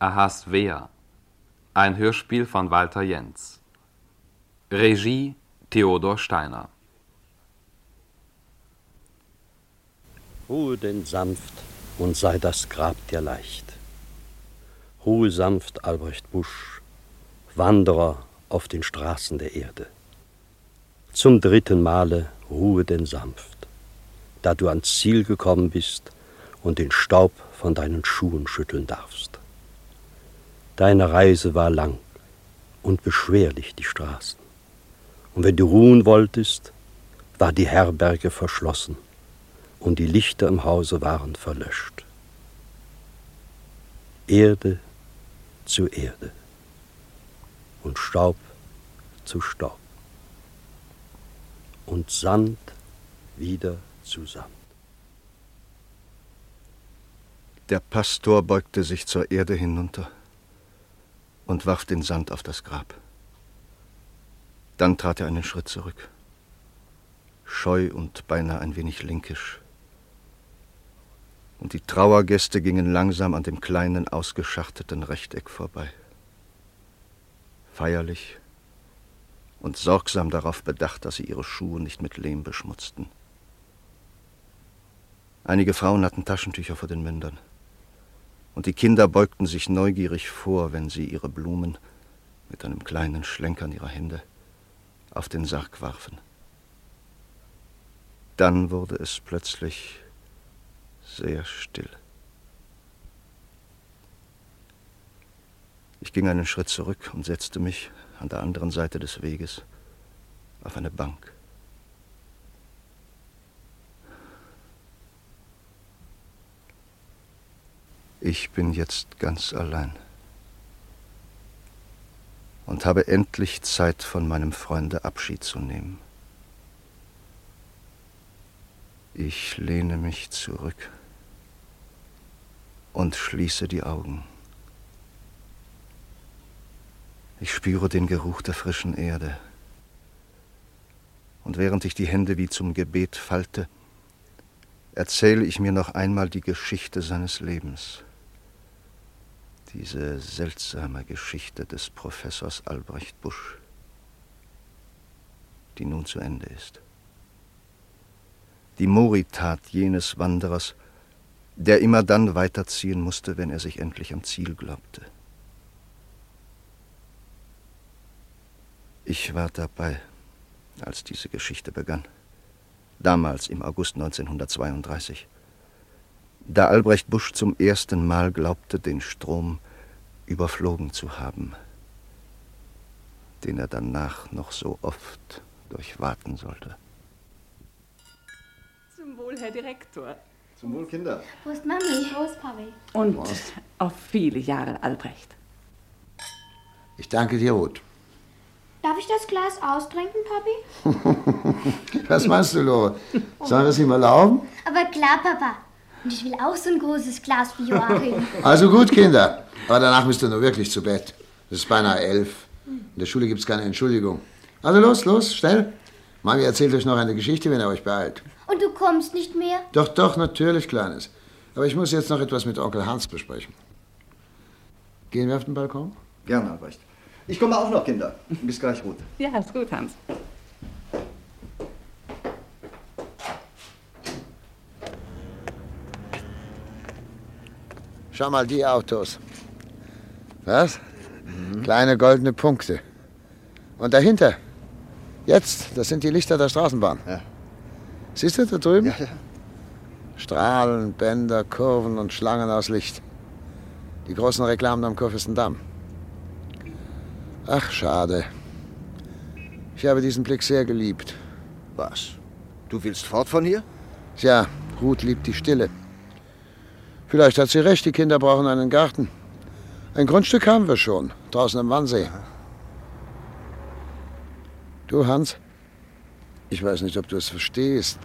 Ahasvea. Ein Hörspiel von Walter Jentz. Regie Theodor Steiner. Ruhe denn sanft und sei das Grab dir leicht. Ruhe sanft, Albrecht Busch, Wanderer auf den Straßen der Erde. Zum dritten Male ruhe denn sanft, da du ans Ziel gekommen bist und den Staub von deinen Schuhen schütteln darfst. Deine Reise war lang und beschwerlich die Straßen. Und wenn du ruhen wolltest, war die Herberge verschlossen und die Lichter im Hause waren verlöscht. Erde zu Erde und Staub zu Staub und Sand wieder zu Sand. Der Pastor beugte sich zur Erde hinunter und warf den Sand auf das Grab. Dann trat er einen Schritt zurück, scheu und beinahe ein wenig linkisch. Und die Trauergäste gingen langsam an dem kleinen, ausgeschachteten Rechteck vorbei. Feierlich und sorgsam darauf bedacht, dass sie ihre Schuhe nicht mit Lehm beschmutzten. Einige Frauen hatten Taschentücher vor den Mündern und die Kinder beugten sich neugierig vor, wenn sie ihre Blumen mit einem kleinen Schlenkern ihrer Hände auf den Sarg warfen. Dann wurde es plötzlich sehr still. Ich ging einen Schritt zurück und setzte mich an der anderen Seite des Weges auf eine Bank. Ich bin jetzt ganz allein und habe endlich Zeit, von meinem Freunde Abschied zu nehmen. Ich lehne mich zurück und schließe die Augen. Ich spüre den Geruch der frischen Erde. Und während ich die Hände wie zum Gebet falte, erzähle ich mir noch einmal die Geschichte seines Lebens diese seltsame Geschichte des Professors Albrecht Busch, die nun zu Ende ist. Die Moritat jenes Wanderers, der immer dann weiterziehen musste, wenn er sich endlich am Ziel glaubte. Ich war dabei, als diese Geschichte begann, damals im August 1932 da Albrecht Busch zum ersten Mal glaubte, den Strom überflogen zu haben, den er danach noch so oft durchwaten sollte. Zum Wohl, Herr Direktor. Zum Wohl, Kinder. Wo ist Mami? Wo ist Papi? Und auf viele Jahre, Albrecht. Ich danke dir, Ruth. Darf ich das Glas austrinken, Papi? Was meinst du, Lore? Sollen wir es ihm erlauben? Aber klar, Papa. Und ich will auch so ein großes Glas wie Joachim. Also gut, Kinder. Aber danach müsst ihr nur wirklich zu Bett. Es ist beinahe elf. In der Schule gibt es keine Entschuldigung. Also los, los, schnell. Mami erzählt euch noch eine Geschichte, wenn ihr euch beeilt. Und du kommst nicht mehr? Doch, doch, natürlich, Kleines. Aber ich muss jetzt noch etwas mit Onkel Hans besprechen. Gehen wir auf den Balkon? Gerne, Albrecht. Ich komme auch noch, Kinder. Bis gleich, Ruth. Ja, ist gut, Hans. Schau mal die Autos. Was? Kleine goldene Punkte. Und dahinter, jetzt, das sind die Lichter der Straßenbahn. Ja. Siehst du da drüben? Ja, ja. Strahlen, Bänder, Kurven und Schlangen aus Licht. Die großen Reklamen am Kurfürstendamm. Ach, schade. Ich habe diesen Blick sehr geliebt. Was? Du willst fort von hier? Tja, Ruth liebt die Stille. Vielleicht hat sie recht, die Kinder brauchen einen Garten. Ein Grundstück haben wir schon, draußen am Wannsee. Du, Hans, ich weiß nicht, ob du es verstehst.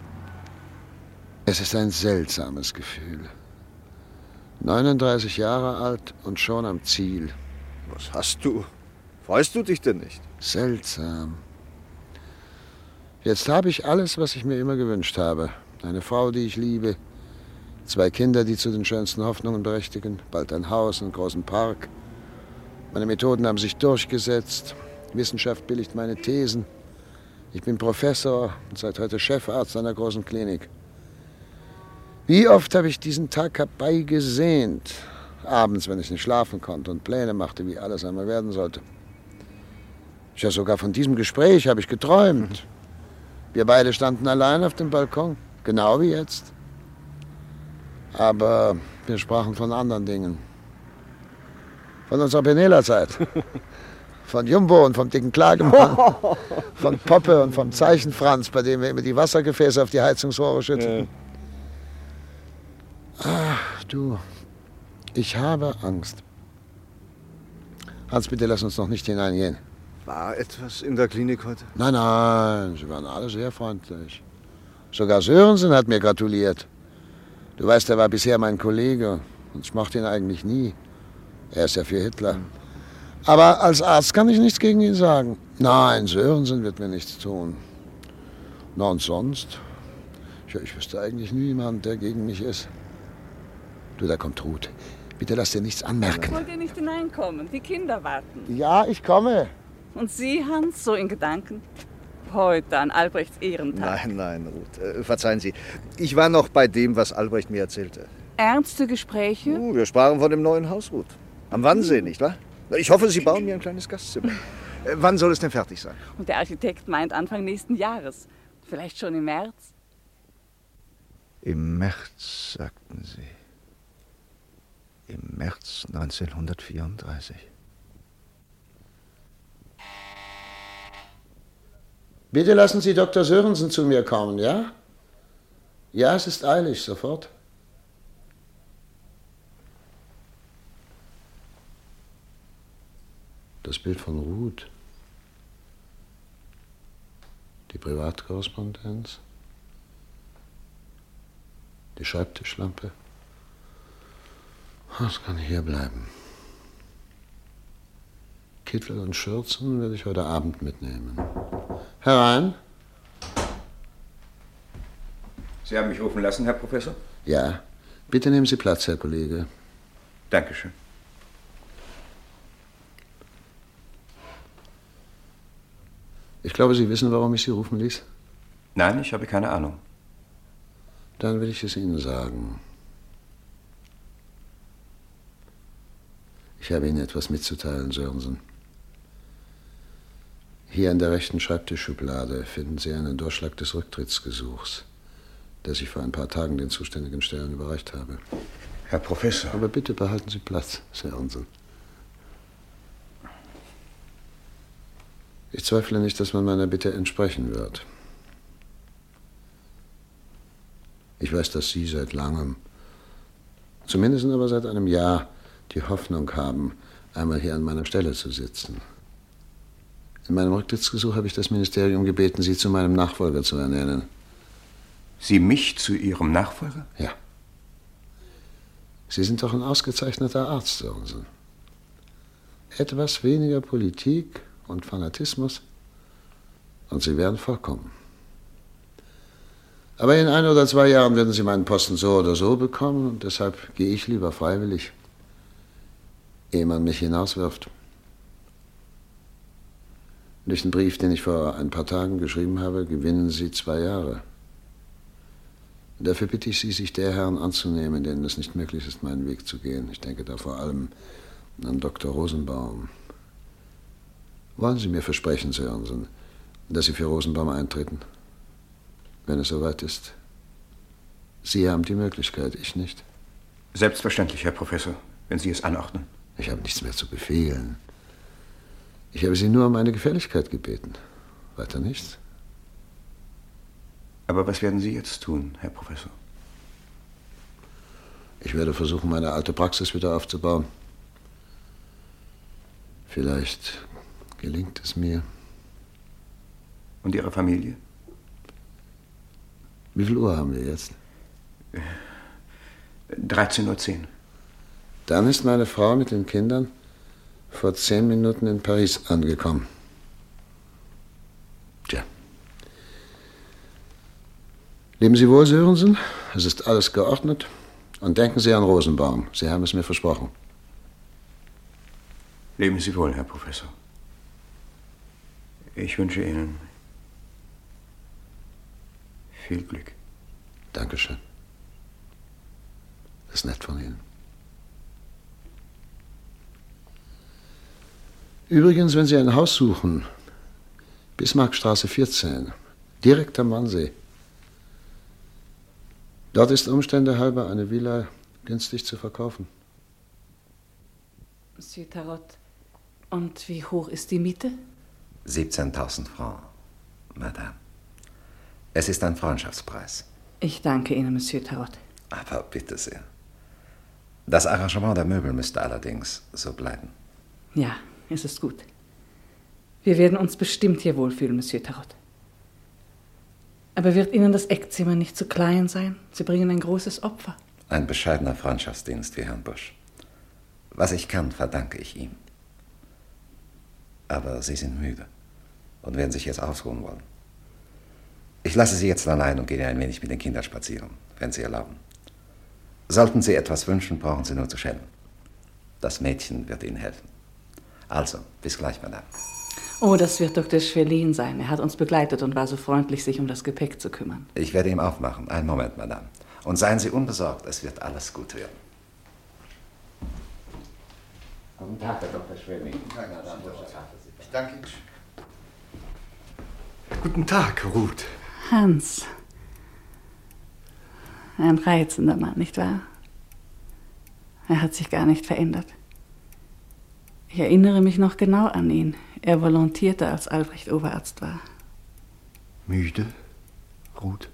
Es ist ein seltsames Gefühl. 39 Jahre alt und schon am Ziel. Was hast du? Freust du dich denn nicht? Seltsam. Jetzt habe ich alles, was ich mir immer gewünscht habe. Eine Frau, die ich liebe, Zwei Kinder, die zu den schönsten Hoffnungen berechtigen. Bald ein Haus, einen großen Park. Meine Methoden haben sich durchgesetzt. Wissenschaft billigt meine Thesen. Ich bin Professor und seit heute Chefarzt einer großen Klinik. Wie oft habe ich diesen Tag herbeigesehnt. Abends, wenn ich nicht schlafen konnte und Pläne machte, wie alles einmal werden sollte. Ja, sogar von diesem Gespräch habe ich geträumt. Wir beide standen allein auf dem Balkon, genau wie jetzt. Aber wir sprachen von anderen Dingen. Von unserer Penela-Zeit. Von Jumbo und vom dicken Klagemann. Von Poppe und vom Zeichenfranz, bei dem wir immer die Wassergefäße auf die Heizungsrohre schütteten. Ach, du. Ich habe Angst. Hans, bitte lass uns noch nicht hineingehen. War etwas in der Klinik heute? Nein, nein, Sie waren alle sehr freundlich. Sogar Sörensen hat mir gratuliert. Du weißt, er war bisher mein Kollege und ich mochte ihn eigentlich nie. Er ist ja für Hitler. Aber als Arzt kann ich nichts gegen ihn sagen. Nein, Sörensen wird mir nichts tun. Na und sonst? Ja, ich wüsste eigentlich niemand, der gegen mich ist. Du, da kommt Ruth. Bitte lass dir nichts anmerken. Wollt ihr nicht hineinkommen? Die Kinder warten. Ja, ich komme. Und Sie, Hans, so in Gedanken? Heute an Albrechts Ehrentag. Nein, nein, Ruth. Äh, verzeihen Sie. Ich war noch bei dem, was Albrecht mir erzählte. Ernste Gespräche? Uh, wir sprachen von dem neuen Haus, Ruth. Am Wannsee, nicht wahr? Ich hoffe, Sie bauen mir ein kleines Gastzimmer. Äh, wann soll es denn fertig sein? Und der Architekt meint Anfang nächsten Jahres. Vielleicht schon im März? Im März, sagten Sie. Im März 1934. Bitte lassen Sie Dr. Sörensen zu mir kommen, ja? Ja, es ist eilig, sofort. Das Bild von Ruth. Die Privatkorrespondenz. Die Schreibtischlampe. Das kann hier bleiben. Kittel und Schürzen werde ich heute Abend mitnehmen. Herein. Sie haben mich rufen lassen, Herr Professor? Ja. Bitte nehmen Sie Platz, Herr Kollege. Dankeschön. Ich glaube, Sie wissen, warum ich Sie rufen ließ. Nein, ich habe keine Ahnung. Dann will ich es Ihnen sagen. Ich habe Ihnen etwas mitzuteilen, Sörensen. Hier in der rechten Schreibtischschublade finden Sie einen Durchschlag des Rücktrittsgesuchs, das ich vor ein paar Tagen den zuständigen Stellen überreicht habe. Herr Professor. Aber bitte behalten Sie Platz, Sörensen. Ich zweifle nicht, dass man meiner Bitte entsprechen wird. Ich weiß, dass Sie seit langem, zumindest aber seit einem Jahr, die Hoffnung haben, einmal hier an meiner Stelle zu sitzen. In meinem Rücktrittsgesuch habe ich das Ministerium gebeten, Sie zu meinem Nachfolger zu ernennen. Sie mich zu Ihrem Nachfolger? Ja. Sie sind doch ein ausgezeichneter Arzt, Sörensen. Etwas weniger Politik und Fanatismus und Sie werden vorkommen. Aber in ein oder zwei Jahren werden Sie meinen Posten so oder so bekommen und deshalb gehe ich lieber freiwillig, ehe man mich hinauswirft. Durch den Brief, den ich vor ein paar Tagen geschrieben habe, gewinnen Sie zwei Jahre. Dafür bitte ich Sie, sich der Herren anzunehmen, denen es nicht möglich ist, meinen Weg zu gehen. Ich denke da vor allem an Dr. Rosenbaum. Wollen Sie mir versprechen, Sir Jansen, dass Sie für Rosenbaum eintreten? Wenn es soweit ist. Sie haben die Möglichkeit, ich nicht. Selbstverständlich, Herr Professor, wenn Sie es anordnen. Ich habe nichts mehr zu befehlen. Ich habe Sie nur um eine Gefälligkeit gebeten. Weiter nichts. Aber was werden Sie jetzt tun, Herr Professor? Ich werde versuchen, meine alte Praxis wieder aufzubauen. Vielleicht gelingt es mir. Und Ihre Familie? Wie viel Uhr haben wir jetzt? 13.10 Uhr. Dann ist meine Frau mit den Kindern vor zehn Minuten in Paris angekommen. Tja. Leben Sie wohl, Sörensen? Es ist alles geordnet. Und denken Sie an Rosenbaum. Sie haben es mir versprochen. Leben Sie wohl, Herr Professor. Ich wünsche Ihnen viel Glück. Dankeschön. Das ist nett von Ihnen. Übrigens, wenn Sie ein Haus suchen, Bismarckstraße 14, direkt am Wannsee. Dort ist Umstände halber eine Villa günstig zu verkaufen. Monsieur Tarot, und wie hoch ist die Miete? 17.000 Francs, Madame. Es ist ein Freundschaftspreis. Ich danke Ihnen, Monsieur Tarot. Aber bitte sehr. Das Arrangement der Möbel müsste allerdings so bleiben. Ja, es ist gut. Wir werden uns bestimmt hier wohlfühlen, Monsieur Tarot. Aber wird Ihnen das Eckzimmer nicht zu klein sein? Sie bringen ein großes Opfer. Ein bescheidener Freundschaftsdienst wie Herrn Busch. Was ich kann, verdanke ich ihm. Aber Sie sind müde und werden sich jetzt ausruhen wollen. Ich lasse Sie jetzt allein und gehe ein wenig mit den Kindern spazieren, wenn Sie erlauben. Sollten Sie etwas wünschen, brauchen Sie nur zu schellen. Das Mädchen wird Ihnen helfen. Also, bis gleich, Madame. Oh, das wird Dr. Schwelin sein. Er hat uns begleitet und war so freundlich, sich um das Gepäck zu kümmern. Ich werde ihm aufmachen. Einen Moment, Madame. Und seien Sie unbesorgt, es wird alles gut werden. Guten Tag, Herr Dr. Schwelin. Guten Tag, Madame. Ich danke Ihnen. Guten Tag, Ruth. Hans. Ein reizender Mann, nicht wahr? Er hat sich gar nicht verändert. Ich erinnere mich noch genau an ihn. Er volontierte, als Albrecht Oberarzt war. Müde, Ruth?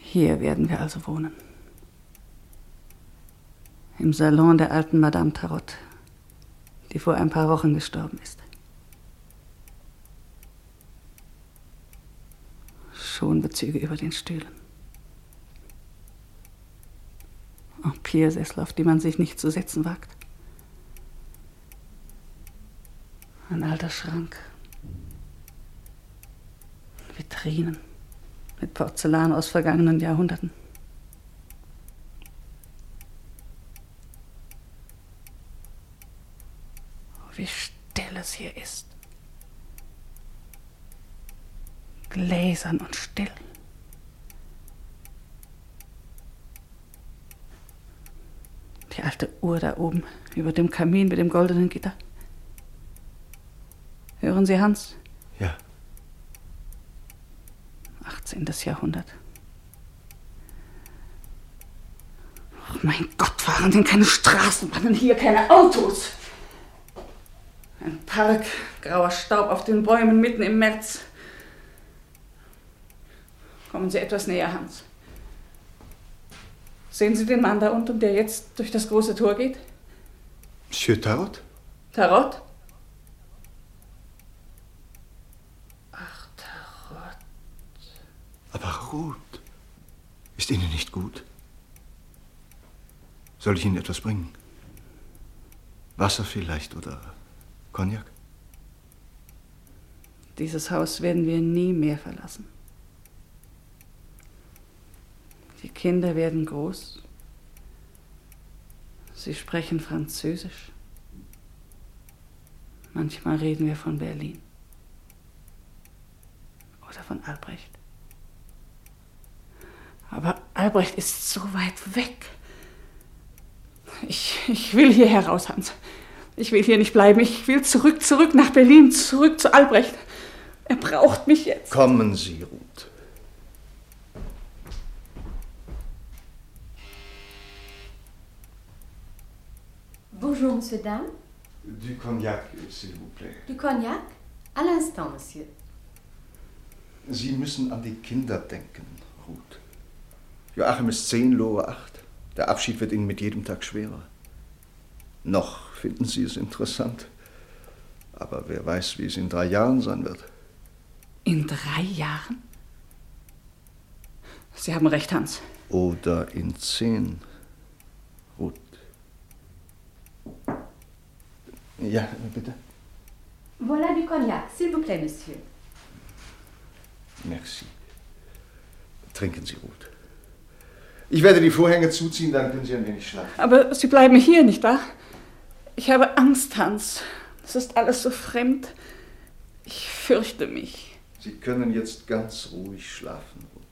Hier werden wir also wohnen. Im Salon der alten Madame Tarot, die vor ein paar Wochen gestorben ist. Schonbezüge über den Stühlen. Empire-Sessel, auf die man sich nicht zu setzen wagt. Ein alter Schrank. Vitrinen mit Porzellan aus vergangenen Jahrhunderten. Wie still es hier ist. Gläsern und still. Die alte Uhr da oben über dem Kamin mit dem goldenen Gitter. Hören Sie, Hans? Ja. 18. Jahrhundert. Oh mein Gott, fahren denn keine Straßenbahnen hier, keine Autos? Ein Park, grauer Staub auf den Bäumen mitten im März. Kommen Sie etwas näher, Hans. Sehen Sie den Mann da unten, der jetzt durch das große Tor geht? Monsieur Tarot? Tarot? Ach, Tarot. Aber Ruth, ist Ihnen nicht gut? Soll ich Ihnen etwas bringen? Wasser vielleicht oder Cognac? Dieses Haus werden wir nie mehr verlassen. Die Kinder werden groß. Sie sprechen Französisch. Manchmal reden wir von Berlin. Oder von Albrecht. Aber Albrecht ist so weit weg. Ich, ich will hier heraus, Hans. Ich will hier nicht bleiben. Ich will zurück, zurück nach Berlin, zurück zu Albrecht. Er braucht mich jetzt. Kommen Sie, Bonjour, monsieur, dame. Du Cognac, s'il vous plaît. Du Cognac? À l'instant, monsieur. Sie müssen an die Kinder denken, Ruth. Joachim ist zehn, Lore acht. Der Abschied wird Ihnen mit jedem Tag schwerer. Noch finden Sie es interessant. Aber wer weiß, wie es in drei Jahren sein wird. In drei Jahren? Sie haben recht, Hans. Oder in zehn, Ruth. Ja, bitte. Voilà du Cognac, s'il vous plaît, monsieur. Merci. Trinken Sie, Ruth. Ich werde die Vorhänge zuziehen, dann können Sie ein wenig schlafen. Aber Sie bleiben hier, nicht wahr? Ich habe Angst, Hans. Es ist alles so fremd. Ich fürchte mich. Sie können jetzt ganz ruhig schlafen, Ruth.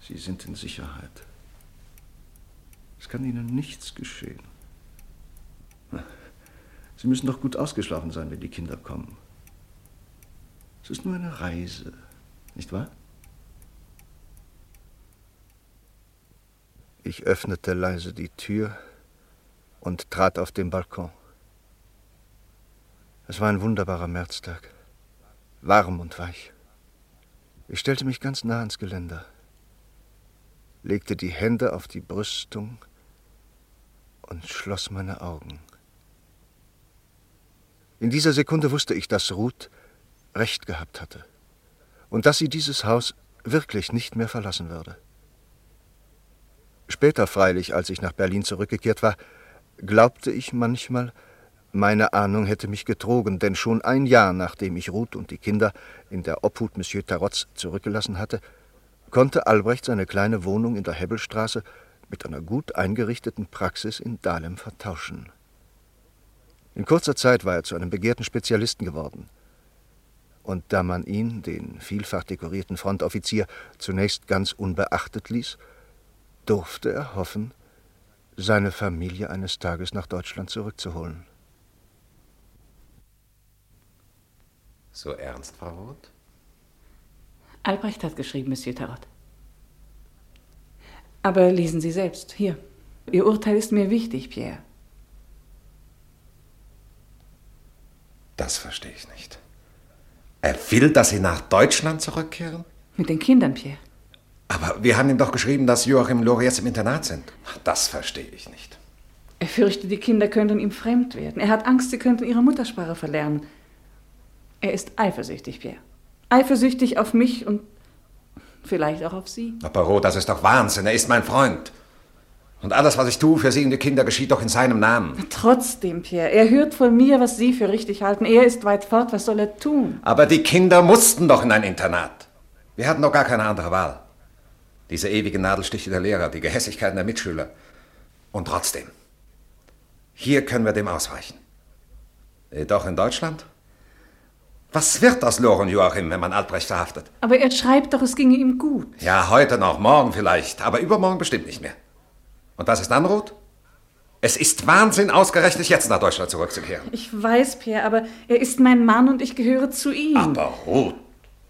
Sie sind in Sicherheit. Es kann Ihnen nichts geschehen. Sie müssen doch gut ausgeschlafen sein, wenn die Kinder kommen. Es ist nur eine Reise, nicht wahr? Ich öffnete leise die Tür und trat auf den Balkon. Es war ein wunderbarer Märztag, warm und weich. Ich stellte mich ganz nah ans Geländer, legte die Hände auf die Brüstung und schloss meine Augen. In dieser Sekunde wusste ich, dass Ruth recht gehabt hatte und dass sie dieses Haus wirklich nicht mehr verlassen würde. Später freilich, als ich nach Berlin zurückgekehrt war, glaubte ich manchmal, meine Ahnung hätte mich getrogen, denn schon ein Jahr nachdem ich Ruth und die Kinder in der Obhut Monsieur Tarotz zurückgelassen hatte, konnte Albrecht seine kleine Wohnung in der Hebbelstraße mit einer gut eingerichteten Praxis in Dahlem vertauschen. In kurzer Zeit war er zu einem begehrten Spezialisten geworden. Und da man ihn, den vielfach dekorierten Frontoffizier, zunächst ganz unbeachtet ließ, durfte er hoffen, seine Familie eines Tages nach Deutschland zurückzuholen. So ernst, Frau Roth? Albrecht hat geschrieben, Monsieur Tarot. Aber lesen Sie selbst, hier. Ihr Urteil ist mir wichtig, Pierre. Das verstehe ich nicht. Er will, dass Sie nach Deutschland zurückkehren? Mit den Kindern, Pierre. Aber wir haben ihm doch geschrieben, dass Joachim Lore jetzt im Internat sind. Das verstehe ich nicht. Er fürchtet, die Kinder könnten ihm fremd werden. Er hat Angst, sie könnten ihre Muttersprache verlernen. Er ist eifersüchtig, Pierre. Eifersüchtig auf mich und vielleicht auch auf Sie. Aber Rot, das ist doch Wahnsinn. Er ist mein Freund. Und alles, was ich tue für Sie und die Kinder, geschieht doch in seinem Namen. Trotzdem, Pierre, er hört von mir, was Sie für richtig halten. Er ist weit fort. Was soll er tun? Aber die Kinder mussten doch in ein Internat. Wir hatten doch gar keine andere Wahl. Diese ewigen Nadelstiche der Lehrer, die Gehässigkeiten der Mitschüler. Und trotzdem, hier können wir dem ausweichen. Jedoch in Deutschland? Was wird aus Loren Joachim, wenn man Albrecht verhaftet? Aber er schreibt doch, es ginge ihm gut. Ja, heute noch, morgen vielleicht, aber übermorgen bestimmt nicht mehr. Und was ist dann, Ruth? Es ist Wahnsinn, ausgerechnet jetzt nach Deutschland zurückzukehren. Ich weiß, Pierre, aber er ist mein Mann und ich gehöre zu ihm. Aber Ruth.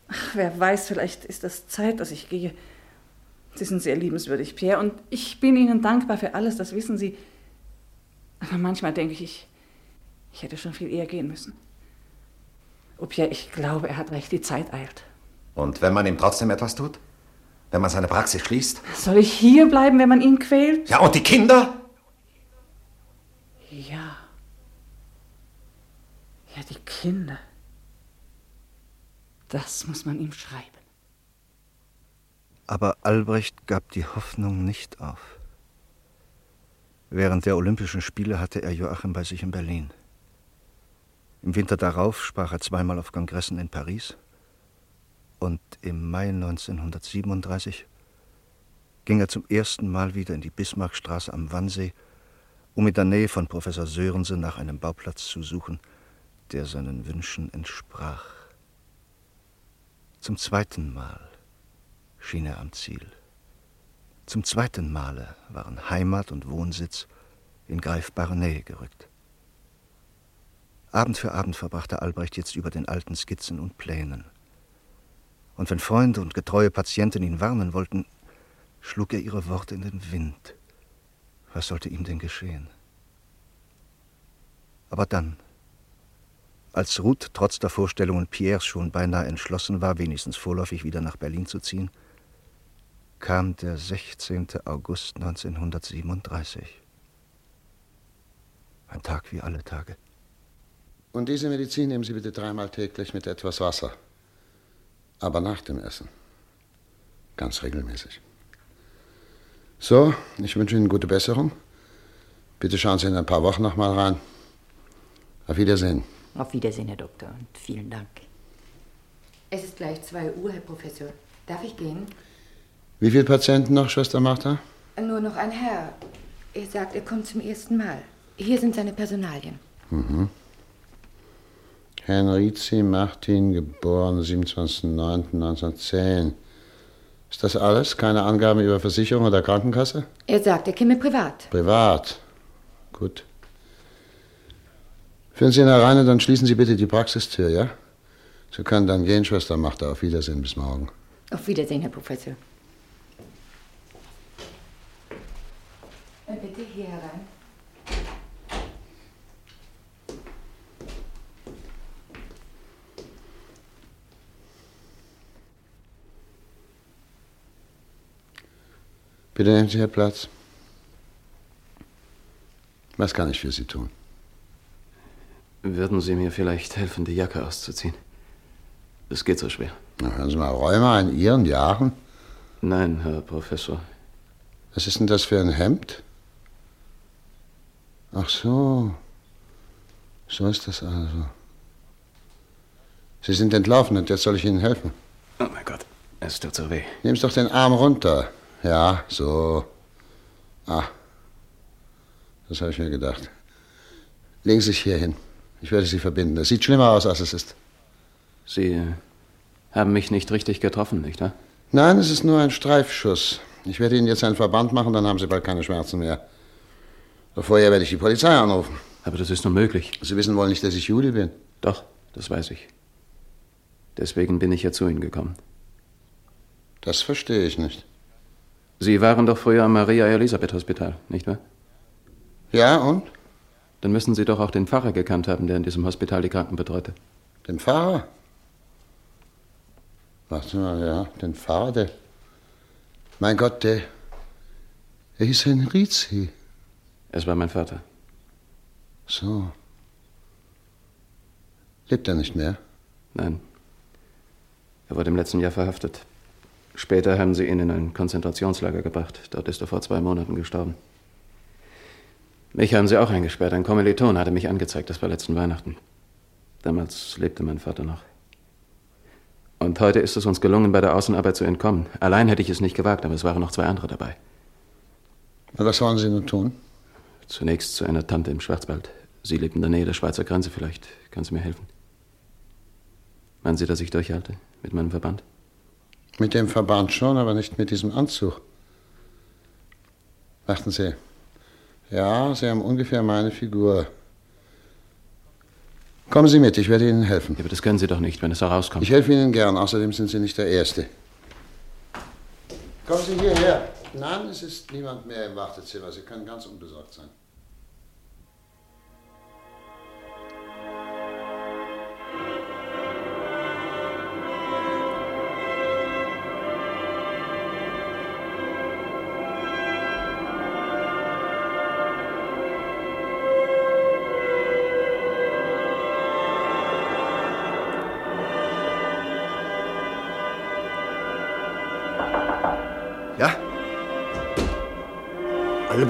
Ach, wer weiß, vielleicht ist es Zeit, dass ich gehe. Sie sind sehr liebenswürdig, Pierre, und ich bin Ihnen dankbar für alles, das wissen Sie. Aber manchmal denke ich, ich, ich hätte schon viel eher gehen müssen. Oh, Pierre, ich glaube, er hat recht, die Zeit eilt. Und wenn man ihm trotzdem etwas tut? Wenn man seine Praxis schließt? Soll ich hier bleiben, wenn man ihn quält? Ja, und die Kinder? Ja. Ja, die Kinder. Das muss man ihm schreiben. Aber Albrecht gab die Hoffnung nicht auf. Während der Olympischen Spiele hatte er Joachim bei sich in Berlin. Im Winter darauf sprach er zweimal auf Kongressen in Paris und im Mai 1937 ging er zum ersten Mal wieder in die Bismarckstraße am Wannsee, um in der Nähe von Professor Sörensen nach einem Bauplatz zu suchen, der seinen Wünschen entsprach. Zum zweiten Mal schien er am Ziel. Zum zweiten Male waren Heimat und Wohnsitz in greifbare Nähe gerückt. Abend für Abend verbrachte Albrecht jetzt über den alten Skizzen und Plänen. Und wenn Freunde und getreue Patienten ihn warnen wollten, schlug er ihre Worte in den Wind. Was sollte ihm denn geschehen? Aber dann, als Ruth trotz der Vorstellungen Pierres schon beinahe entschlossen war, wenigstens vorläufig wieder nach Berlin zu ziehen, kam der 16. August 1937. Ein Tag wie alle Tage. Und diese Medizin nehmen Sie bitte dreimal täglich mit etwas Wasser. Aber nach dem Essen. Ganz regelmäßig. So, ich wünsche Ihnen gute Besserung. Bitte schauen Sie in ein paar Wochen noch mal rein. Auf Wiedersehen. Auf Wiedersehen, Herr Doktor, und vielen Dank. Es ist gleich 2 Uhr, Herr Professor. Darf ich gehen? Wie viele Patienten noch, Schwester Martha? Nur noch ein Herr. Er sagt, er kommt zum ersten Mal. Hier sind seine Personalien. Mhm. Henrizi Martin, geboren 27.09.1910. Ist das alles? Keine Angaben über Versicherung oder Krankenkasse? Er sagt, er käme privat. Privat. Gut. Führen Sie ihn herein und dann schließen Sie bitte die Praxistür, ja? Sie können dann gehen, Schwester Martha. Auf Wiedersehen bis morgen. Auf Wiedersehen, Herr Professor. Äh, Bitte hier herein. Bitte nehmen Sie Herr Platz. Was kann ich für Sie tun? Würden Sie mir vielleicht helfen, die Jacke auszuziehen? Das geht so schwer. Na, hören Sie mal, Rheuma in Ihren Jahren? Nein, Herr Professor. Was ist denn das für ein Hemd? Ach so. So ist das also. Sie sind entlaufen und jetzt soll ich Ihnen helfen. Oh mein Gott, es tut so weh. Nehmen Sie doch den Arm runter. Ja, so. Ah. Das habe ich mir gedacht. Legen Sie sich hier hin. Ich werde Sie verbinden. Das sieht schlimmer aus, als es ist. Sie äh, haben mich nicht richtig getroffen, nicht wahr? Nein, es ist nur ein Streifschuss. Ich werde Ihnen jetzt einen Verband machen, dann haben Sie bald keine Schmerzen mehr. Vorher werde ich die Polizei anrufen. Aber das ist unmöglich. Sie wissen wohl nicht, dass ich Jude bin. Doch, das weiß ich. Deswegen bin ich ja zu Ihnen gekommen. Das verstehe ich nicht. Sie waren doch früher am Maria-Elisabeth-Hospital, nicht wahr? Ja, und? Dann müssen Sie doch auch den Pfarrer gekannt haben, der in diesem Hospital die Kranken betreute. Den Pfarrer? Warte mal, ja, den Pfarrer, der. Mein Gott, der. Er hieß Henrizi. Es war mein Vater. So. Lebt er nicht mehr? Nein. Er wurde im letzten Jahr verhaftet. Später haben sie ihn in ein Konzentrationslager gebracht. Dort ist er vor zwei Monaten gestorben. Mich haben sie auch eingesperrt. Ein Kommiliton hatte mich angezeigt, das war letzten Weihnachten. Damals lebte mein Vater noch. Und heute ist es uns gelungen, bei der Außenarbeit zu entkommen. Allein hätte ich es nicht gewagt, aber es waren noch zwei andere dabei. Was wollen Sie nun tun? Zunächst zu einer Tante im Schwarzwald. Sie lebt in der Nähe der Schweizer Grenze. Vielleicht kann sie mir helfen. Meinen Sie, dass ich durchhalte mit meinem Verband? Mit dem Verband schon, aber nicht mit diesem Anzug. Warten Sie. Ja, Sie haben ungefähr meine Figur. Kommen Sie mit, ich werde Ihnen helfen. Aber das können Sie doch nicht, wenn es herauskommt. Ich helfe Ihnen gern, außerdem sind Sie nicht der Erste. Kommen Sie hierher. Nein, es ist niemand mehr im Wartezimmer. Sie können ganz unbesorgt sein.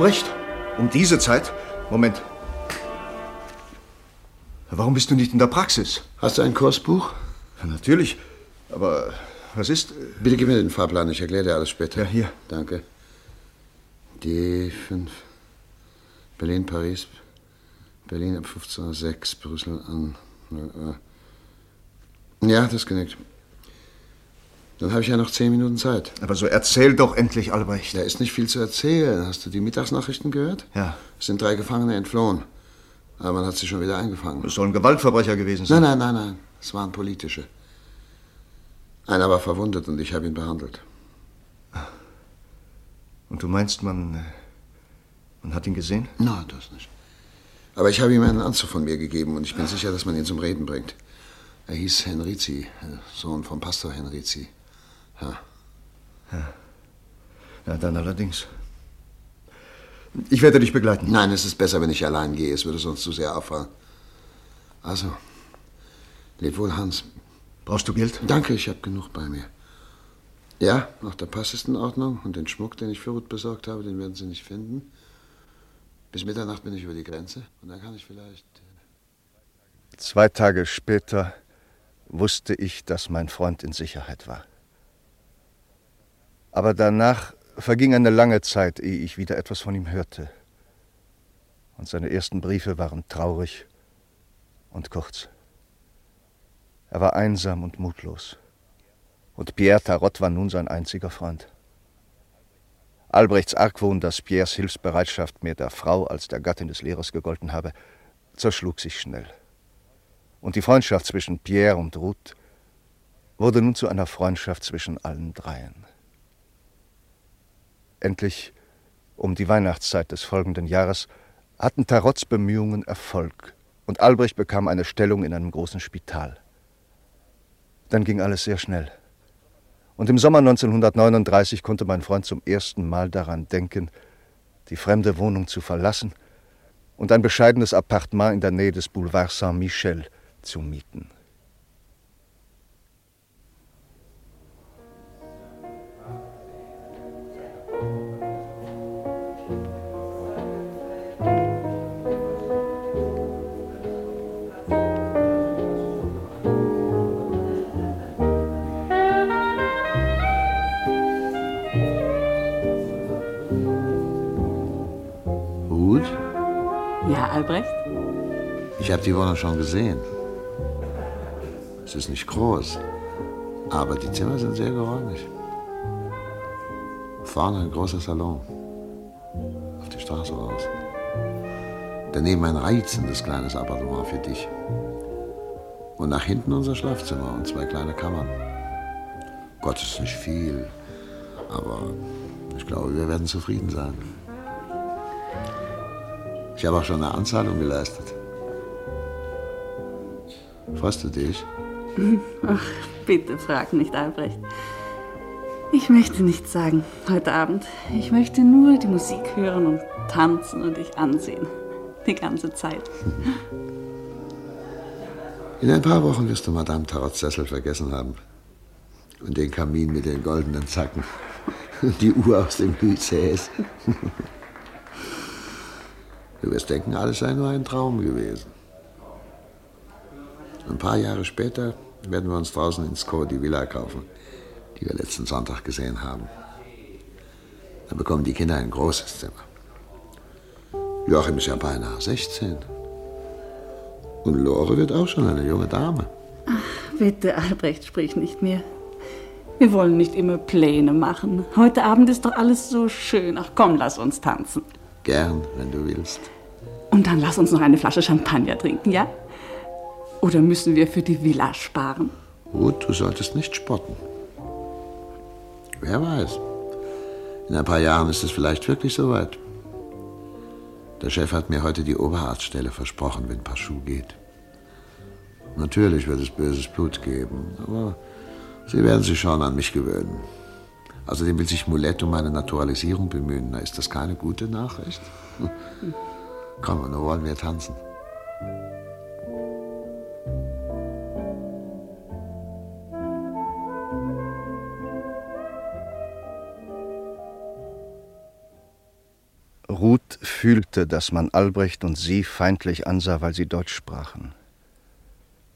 Albrecht? Um diese Zeit? Moment. Warum bist du nicht in der Praxis? Hast du ein Kursbuch? Natürlich. Aber was ist. Bitte gib mir den Fahrplan, ich erkläre dir alles später. Ja, hier. Danke. D5. Berlin, Paris. Berlin ab 15.06 Brüssel an. Ja, das genügt. Dann habe ich ja noch zehn Minuten Zeit. Aber so erzähl doch endlich, Albrecht. Da ist nicht viel zu erzählen. Hast du die Mittagsnachrichten gehört? Ja. Es sind drei Gefangene entflohen. Aber man hat sie schon wieder eingefangen. Es sollen Gewaltverbrecher gewesen sein. Nein, nein, nein, nein. Es waren politische. Einer war verwundet und ich habe ihn behandelt. Und du meinst, man. äh, Man hat ihn gesehen? Nein, das nicht. Aber ich habe ihm einen Anzug von mir gegeben und ich bin sicher, dass man ihn zum Reden bringt. Er hieß Henrizi, äh, Sohn vom Pastor Henrizi. Ja. Ja. Ja, dann allerdings. Ich werde dich begleiten. Nein, es ist besser, wenn ich allein gehe. Es würde sonst zu sehr auffallen. Also, leb wohl, Hans. Brauchst du Geld? Danke, ich habe genug bei mir. Ja, auch der Pass ist in Ordnung und den Schmuck, den ich für Ruth besorgt habe, den werden Sie nicht finden. Bis Mitternacht bin ich über die Grenze und dann kann ich vielleicht. Zwei Tage später wusste ich, dass mein Freund in Sicherheit war. Aber danach verging eine lange Zeit, ehe ich wieder etwas von ihm hörte. Und seine ersten Briefe waren traurig und kurz. Er war einsam und mutlos. Und Pierre Tarot war nun sein einziger Freund. Albrechts Argwohn, dass Pierres Hilfsbereitschaft mehr der Frau als der Gattin des Lehrers gegolten habe, zerschlug sich schnell. Und die Freundschaft zwischen Pierre und Ruth wurde nun zu einer Freundschaft zwischen allen dreien. Endlich, um die Weihnachtszeit des folgenden Jahres, hatten Tarots Bemühungen Erfolg und Albrecht bekam eine Stellung in einem großen Spital. Dann ging alles sehr schnell. Und im Sommer 1939 konnte mein Freund zum ersten Mal daran denken, die fremde Wohnung zu verlassen und ein bescheidenes Appartement in der Nähe des Boulevard Saint-Michel zu mieten. Albrecht? Ich habe die Wohnung schon gesehen. Es ist nicht groß, aber die Zimmer sind sehr geräumig. Vorne ein großer Salon. Auf die Straße raus. Daneben ein reizendes kleines Appartement für dich. Und nach hinten unser Schlafzimmer und zwei kleine Kammern. Gott ist nicht viel, aber ich glaube, wir werden zufrieden sein. Ich habe auch schon eine Anzahlung geleistet. Freust du dich? Ach, bitte frag nicht, Albrecht. Ich möchte nichts sagen heute Abend. Ich möchte nur die Musik hören und tanzen und dich ansehen. Die ganze Zeit. In ein paar Wochen wirst du Madame Tarots Sessel vergessen haben. Und den Kamin mit den goldenen Zacken. Und die Uhr aus dem Lycées. Du wirst denken, alles sei nur ein Traum gewesen. Ein paar Jahre später werden wir uns draußen ins Sco die Villa kaufen, die wir letzten Sonntag gesehen haben. Dann bekommen die Kinder ein großes Zimmer. Joachim ist ja beinahe 16. Und Lore wird auch schon eine junge Dame. Bitte, Albrecht, sprich nicht mehr. Wir wollen nicht immer Pläne machen. Heute Abend ist doch alles so schön. Ach komm, lass uns tanzen. Gern, wenn du willst. Und dann lass uns noch eine Flasche Champagner trinken, ja? Oder müssen wir für die Villa sparen? Gut, du solltest nicht spotten. Wer weiß. In ein paar Jahren ist es vielleicht wirklich soweit. Der Chef hat mir heute die Oberarztstelle versprochen, wenn Paschu geht. Natürlich wird es böses Blut geben, aber Sie werden sich schon an mich gewöhnen. Außerdem will sich Moulette um meine Naturalisierung bemühen. Na, ist das keine gute Nachricht? Komm, nur wollen wir tanzen. Ruth fühlte, dass man Albrecht und sie feindlich ansah, weil sie Deutsch sprachen.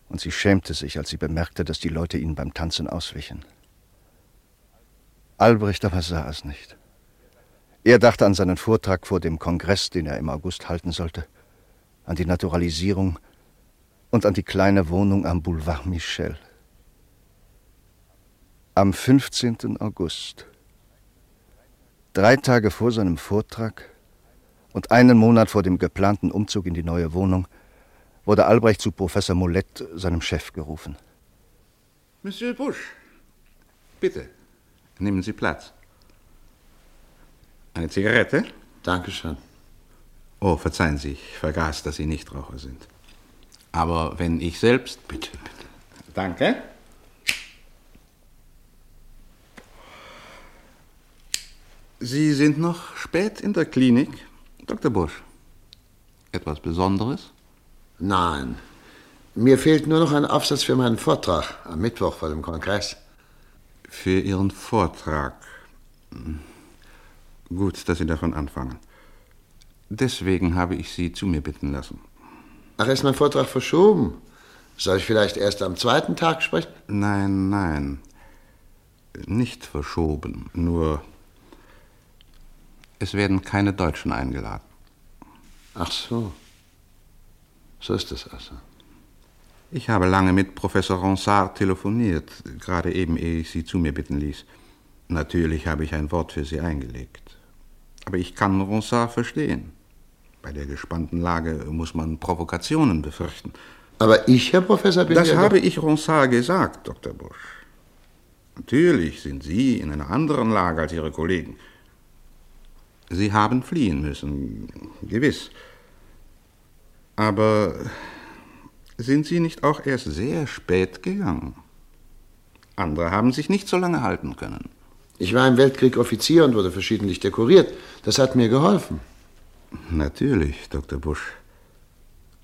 Und sie schämte sich, als sie bemerkte, dass die Leute ihnen beim Tanzen auswichen. Albrecht aber sah es nicht. Er dachte an seinen Vortrag vor dem Kongress, den er im August halten sollte, an die Naturalisierung und an die kleine Wohnung am Boulevard Michel. Am 15. August, drei Tage vor seinem Vortrag und einen Monat vor dem geplanten Umzug in die neue Wohnung, wurde Albrecht zu Professor Mollett, seinem Chef, gerufen. Monsieur Busch, bitte, nehmen Sie Platz. Eine Zigarette? Dankeschön. Oh, verzeihen Sie, ich vergaß, dass Sie Nichtraucher sind. Aber wenn ich selbst. Bitte, bitte. Danke. Sie sind noch spät in der Klinik, Dr. Busch. Etwas Besonderes? Nein. Mir fehlt nur noch ein Aufsatz für meinen Vortrag am Mittwoch vor dem Kongress. Für Ihren Vortrag. Gut, dass Sie davon anfangen. Deswegen habe ich Sie zu mir bitten lassen. Ach, ist mein Vortrag verschoben? Soll ich vielleicht erst am zweiten Tag sprechen? Nein, nein. Nicht verschoben, nur es werden keine Deutschen eingeladen. Ach so. So ist es also. Ich habe lange mit Professor Ronsard telefoniert, gerade eben, ehe ich Sie zu mir bitten ließ. Natürlich habe ich ein Wort für Sie eingelegt. Aber ich kann Ronsard verstehen. Bei der gespannten Lage muss man Provokationen befürchten. Aber ich, Herr Professor, bin Das ja habe ich Ronsard gesagt, Dr. Busch. Natürlich sind Sie in einer anderen Lage als Ihre Kollegen. Sie haben fliehen müssen, gewiss. Aber sind Sie nicht auch erst sehr spät gegangen? Andere haben sich nicht so lange halten können. Ich war im Weltkrieg Offizier und wurde verschiedentlich dekoriert. Das hat mir geholfen. Natürlich, Dr. Busch.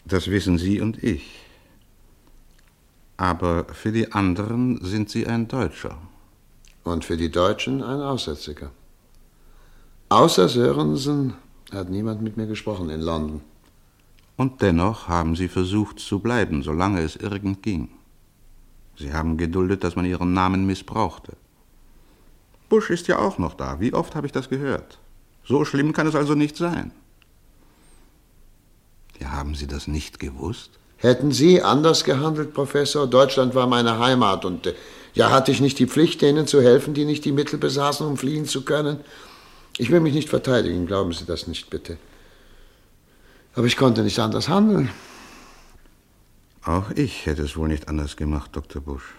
Das wissen Sie und ich. Aber für die anderen sind Sie ein Deutscher. Und für die Deutschen ein Aussätziger. Außer Sörensen hat niemand mit mir gesprochen in London. Und dennoch haben Sie versucht zu bleiben, solange es irgend ging. Sie haben geduldet, dass man Ihren Namen missbrauchte. Bush ist ja auch noch da. Wie oft habe ich das gehört? So schlimm kann es also nicht sein. Ja, haben Sie das nicht gewusst? Hätten Sie anders gehandelt, Professor? Deutschland war meine Heimat und äh, ja, hatte ich nicht die Pflicht, denen zu helfen, die nicht die Mittel besaßen, um fliehen zu können? Ich will mich nicht verteidigen, glauben Sie das nicht, bitte. Aber ich konnte nicht anders handeln. Auch ich hätte es wohl nicht anders gemacht, Dr. Bush.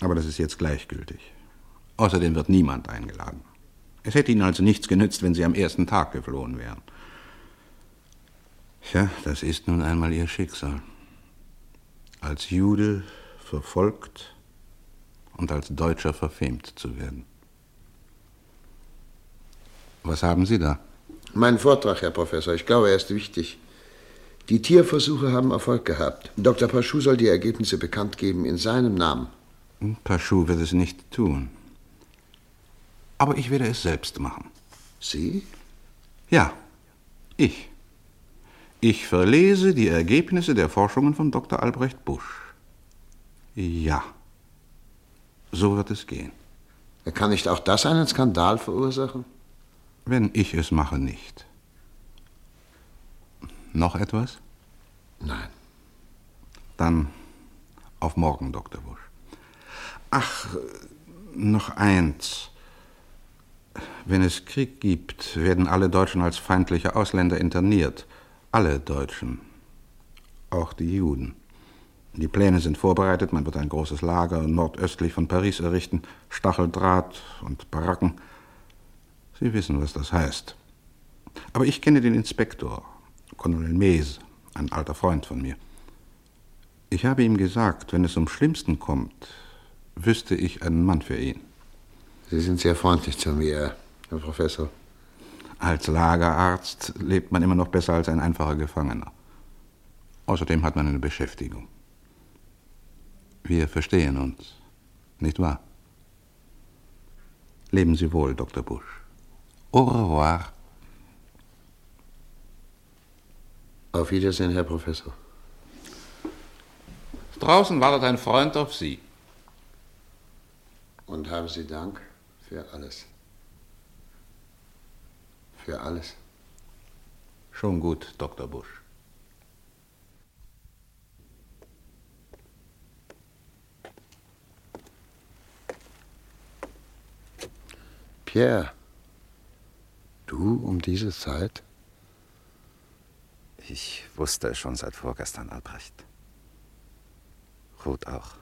Aber das ist jetzt gleichgültig. Außerdem wird niemand eingeladen. Es hätte Ihnen also nichts genützt, wenn Sie am ersten Tag geflohen wären. Tja, das ist nun einmal Ihr Schicksal. Als Jude verfolgt und als Deutscher verfemt zu werden. Was haben Sie da? Mein Vortrag, Herr Professor, ich glaube, er ist wichtig. Die Tierversuche haben Erfolg gehabt. Dr. Paschou soll die Ergebnisse bekannt geben in seinem Namen. Paschou wird es nicht tun. Aber ich werde es selbst machen. Sie? Ja, ich. Ich verlese die Ergebnisse der Forschungen von Dr. Albrecht Busch. Ja, so wird es gehen. Kann nicht auch das einen Skandal verursachen? Wenn ich es mache, nicht. Noch etwas? Nein. Dann auf morgen, Dr. Busch. Ach, noch eins. Wenn es Krieg gibt, werden alle Deutschen als feindliche Ausländer interniert. Alle Deutschen. Auch die Juden. Die Pläne sind vorbereitet, man wird ein großes Lager nordöstlich von Paris errichten, Stacheldraht und Baracken. Sie wissen, was das heißt. Aber ich kenne den Inspektor, Colonel Mees, ein alter Freund von mir. Ich habe ihm gesagt, wenn es zum Schlimmsten kommt, wüsste ich einen Mann für ihn. Sie sind sehr freundlich zu mir, Herr Professor. Als Lagerarzt lebt man immer noch besser als ein einfacher Gefangener. Außerdem hat man eine Beschäftigung. Wir verstehen uns, nicht wahr? Leben Sie wohl, Dr. Busch. Au revoir. Auf Wiedersehen, Herr Professor. Draußen wartet ein Freund auf Sie. Und haben Sie Dank für alles. Für alles. Schon gut, Dr. Busch. Pierre, du um diese Zeit? Ich wusste es schon seit vorgestern, Albrecht. Ruth auch.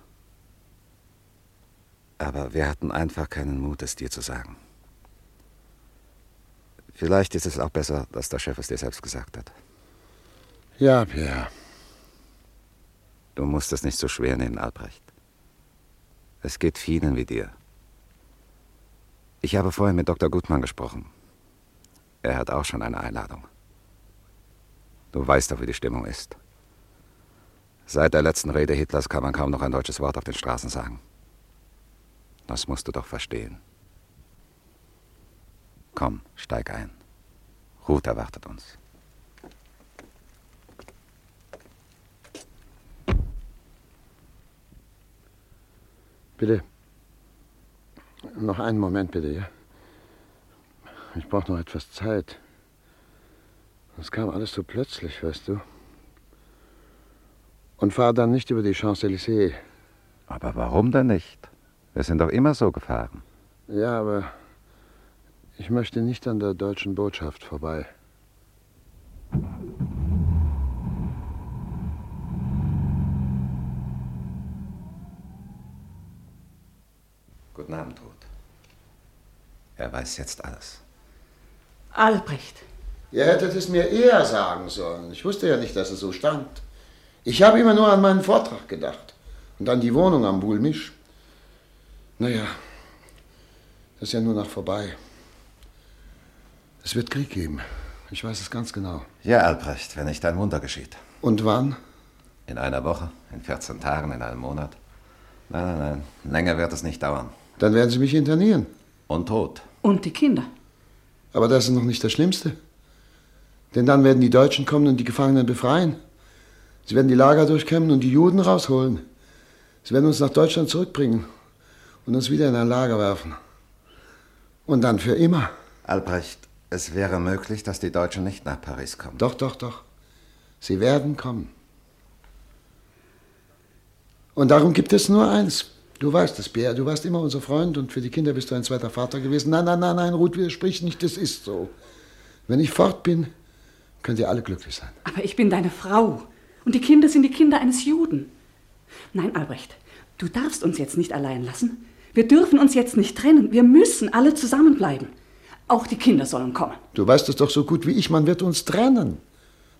Aber wir hatten einfach keinen Mut, es dir zu sagen. Vielleicht ist es auch besser, dass der Chef es dir selbst gesagt hat. Ja, Pierre. Du musst es nicht so schwer nehmen, Albrecht. Es geht vielen wie dir. Ich habe vorhin mit Dr. Gutmann gesprochen. Er hat auch schon eine Einladung. Du weißt doch, wie die Stimmung ist. Seit der letzten Rede Hitlers kann man kaum noch ein deutsches Wort auf den Straßen sagen. Das musst du doch verstehen. Komm, steig ein. Ruth erwartet uns. Bitte. Noch einen Moment bitte, ja? Ich brauche noch etwas Zeit. Das kam alles so plötzlich, weißt du. Und fahr dann nicht über die Champs-Élysées. Aber warum denn nicht? Wir sind doch immer so gefahren. Ja, aber ich möchte nicht an der deutschen Botschaft vorbei. Guten Abend, Ruth. Er weiß jetzt alles. Albrecht. Ihr hättet es mir eher sagen sollen. Ich wusste ja nicht, dass es so stand. Ich habe immer nur an meinen Vortrag gedacht und an die Wohnung am Bulmisch. Naja, das ist ja nur noch vorbei. Es wird Krieg geben. Ich weiß es ganz genau. Ja, Albrecht, wenn nicht ein Wunder geschieht. Und wann? In einer Woche, in 14 Tagen, in einem Monat. Nein, nein, nein. Länger wird es nicht dauern. Dann werden Sie mich internieren. Und tot. Und die Kinder. Aber das ist noch nicht das Schlimmste. Denn dann werden die Deutschen kommen und die Gefangenen befreien. Sie werden die Lager durchkämmen und die Juden rausholen. Sie werden uns nach Deutschland zurückbringen und uns wieder in ein Lager werfen. Und dann für immer. Albrecht, es wäre möglich, dass die Deutschen nicht nach Paris kommen. Doch, doch, doch. Sie werden kommen. Und darum gibt es nur eins. Du weißt es, Pierre. Du warst immer unser Freund und für die Kinder bist du ein zweiter Vater gewesen. Nein, nein, nein, nein, Ruth, widersprich nicht. Das ist so. Wenn ich fort bin, könnt ihr alle glücklich sein. Aber ich bin deine Frau. Und die Kinder sind die Kinder eines Juden. Nein, Albrecht, du darfst uns jetzt nicht allein lassen. Wir dürfen uns jetzt nicht trennen. Wir müssen alle zusammenbleiben. Auch die Kinder sollen kommen. Du weißt es doch so gut wie ich, man wird uns trennen.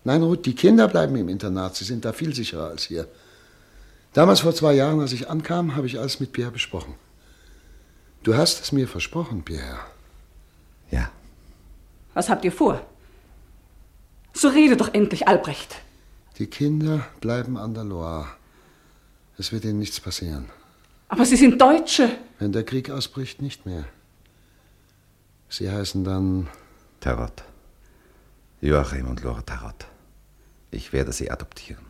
Nein, Ruth, die Kinder bleiben im Internat. Sie sind da viel sicherer als hier. Damals vor zwei Jahren, als ich ankam, habe ich alles mit Pierre besprochen. Du hast es mir versprochen, Pierre. Ja. Was habt ihr vor? So rede doch endlich, Albrecht. Die Kinder bleiben an der Loire. Es wird ihnen nichts passieren. Aber sie sind Deutsche. Wenn der Krieg ausbricht, nicht mehr. Sie heißen dann. Tarot. Joachim und Lore Tarot. Ich werde sie adoptieren.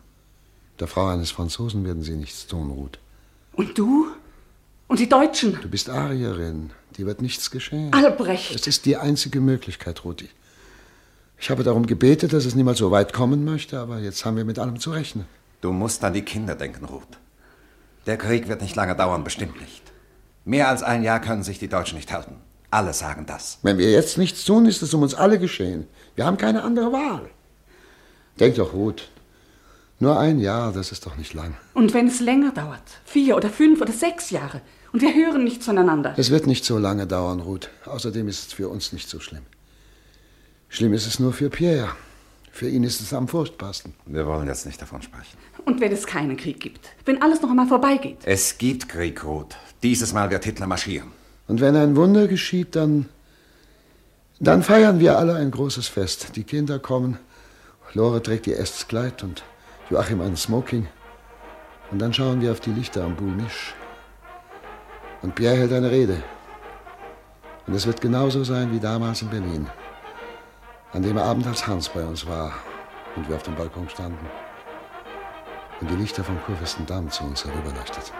Der Frau eines Franzosen werden Sie nichts tun, Ruth. Und du? Und die Deutschen? Du bist Arierin. Dir wird nichts geschehen. Albrecht! Es ist die einzige Möglichkeit, Ruth. Ich habe darum gebetet, dass es niemals so weit kommen möchte, aber jetzt haben wir mit allem zu rechnen. Du musst an die Kinder denken, Ruth. Der Krieg wird nicht lange dauern, bestimmt nicht. Mehr als ein Jahr können sich die Deutschen nicht halten. Alle sagen das. Wenn wir jetzt nichts tun, ist es um uns alle geschehen. Wir haben keine andere Wahl. Denk doch, Ruth. Nur ein Jahr, das ist doch nicht lang. Und wenn es länger dauert, vier oder fünf oder sechs Jahre, und wir hören nicht zueinander. Es wird nicht so lange dauern, Ruth. Außerdem ist es für uns nicht so schlimm. Schlimm ist es nur für Pierre. Für ihn ist es am furchtbarsten. Wir wollen jetzt nicht davon sprechen. Und wenn es keinen Krieg gibt? Wenn alles noch einmal vorbeigeht? Es gibt Krieg, Ruth. Dieses Mal wird Hitler marschieren. Und wenn ein Wunder geschieht, dann. Dann feiern wir alle ein großes Fest. Die Kinder kommen. Lore trägt ihr erstes Kleid und Joachim ein Smoking. Und dann schauen wir auf die Lichter am Boulmisch. Und Pierre hält eine Rede. Und es wird genauso sein wie damals in Berlin. An dem Abend, als Hans bei uns war und wir auf dem Balkon standen. Und die Lichter vom Kurfürstendamm zu uns herüberleuchteten.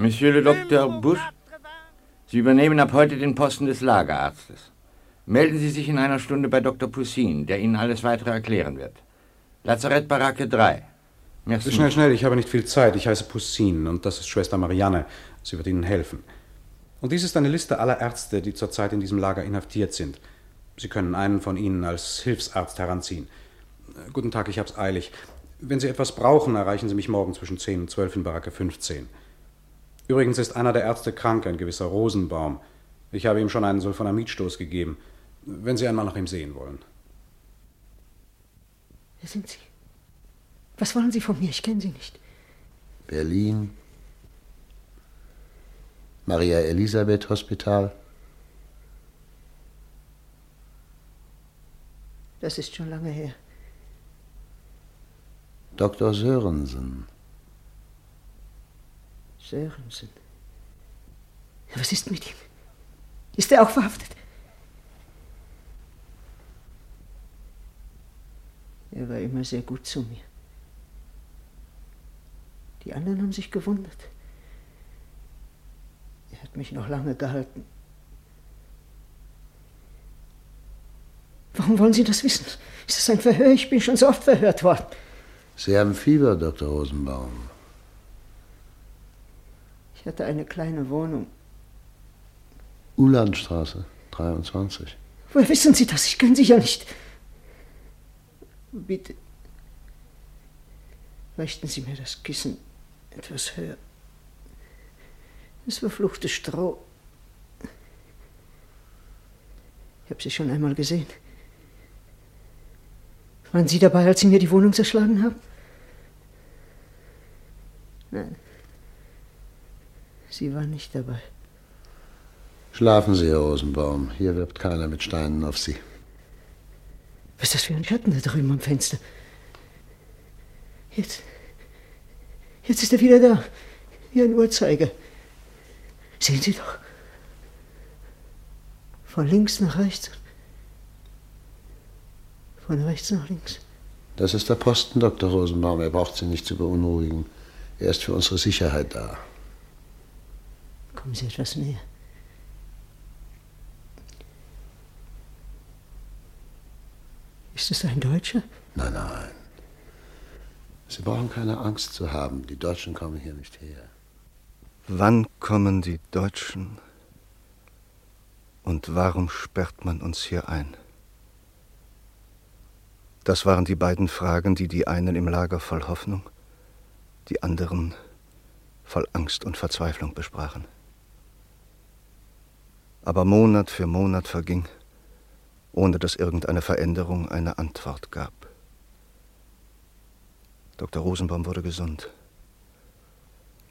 Monsieur le Docteur Busch, Sie übernehmen ab heute den Posten des Lagerarztes. Melden Sie sich in einer Stunde bei Dr. Poussin, der Ihnen alles weitere erklären wird. Lazarett Baracke 3. Merci. Schnell, schnell, ich habe nicht viel Zeit. Ich heiße Poussin und das ist Schwester Marianne. Sie wird Ihnen helfen. Und dies ist eine Liste aller Ärzte, die zurzeit in diesem Lager inhaftiert sind. Sie können einen von ihnen als Hilfsarzt heranziehen. Äh, guten Tag, ich hab's eilig. Wenn Sie etwas brauchen, erreichen Sie mich morgen zwischen 10 und 12 in Baracke 15. Übrigens ist einer der Ärzte krank, ein gewisser Rosenbaum. Ich habe ihm schon einen Sulfonamidstoß gegeben, wenn Sie einmal nach ihm sehen wollen. Wer sind Sie? Was wollen Sie von mir? Ich kenne Sie nicht. Berlin, Maria Elisabeth Hospital. Das ist schon lange her. Dr. Sörensen. Sörensen. Was ist mit ihm? Ist er auch verhaftet? Er war immer sehr gut zu mir. Die anderen haben sich gewundert. Er hat mich noch lange gehalten. Warum wollen Sie das wissen? Ist das ein Verhör? Ich bin schon so oft verhört worden. Sie haben Fieber, Dr. Rosenbaum. Ich hatte eine kleine Wohnung. Ulandstraße, 23. Woher wissen Sie das? Ich kenne Sie ja nicht. Bitte. Richten Sie mir das Kissen etwas höher. Das verfluchte Stroh. Ich habe Sie schon einmal gesehen. Waren Sie dabei, als Sie mir die Wohnung zerschlagen haben? Nein. Sie waren nicht dabei. Schlafen Sie, Herr Rosenbaum. Hier wirbt keiner mit Steinen auf Sie. Was ist das für ein Schatten da drüben am Fenster? Jetzt. Jetzt ist er wieder da. Wie ein Uhrzeiger. Sehen Sie doch. Von links nach rechts. Von rechts nach links. Das ist der Posten, Dr. Rosenbaum. Er braucht Sie nicht zu beunruhigen. Er ist für unsere Sicherheit da. Kommen Sie etwas näher. Ist es ein Deutscher? Nein, nein. Sie brauchen keine Angst zu haben. Die Deutschen kommen hier nicht her. Wann kommen die Deutschen? Und warum sperrt man uns hier ein? Das waren die beiden Fragen, die die einen im Lager voll Hoffnung, die anderen voll Angst und Verzweiflung besprachen. Aber Monat für Monat verging, ohne dass irgendeine Veränderung eine Antwort gab. Dr. Rosenbaum wurde gesund.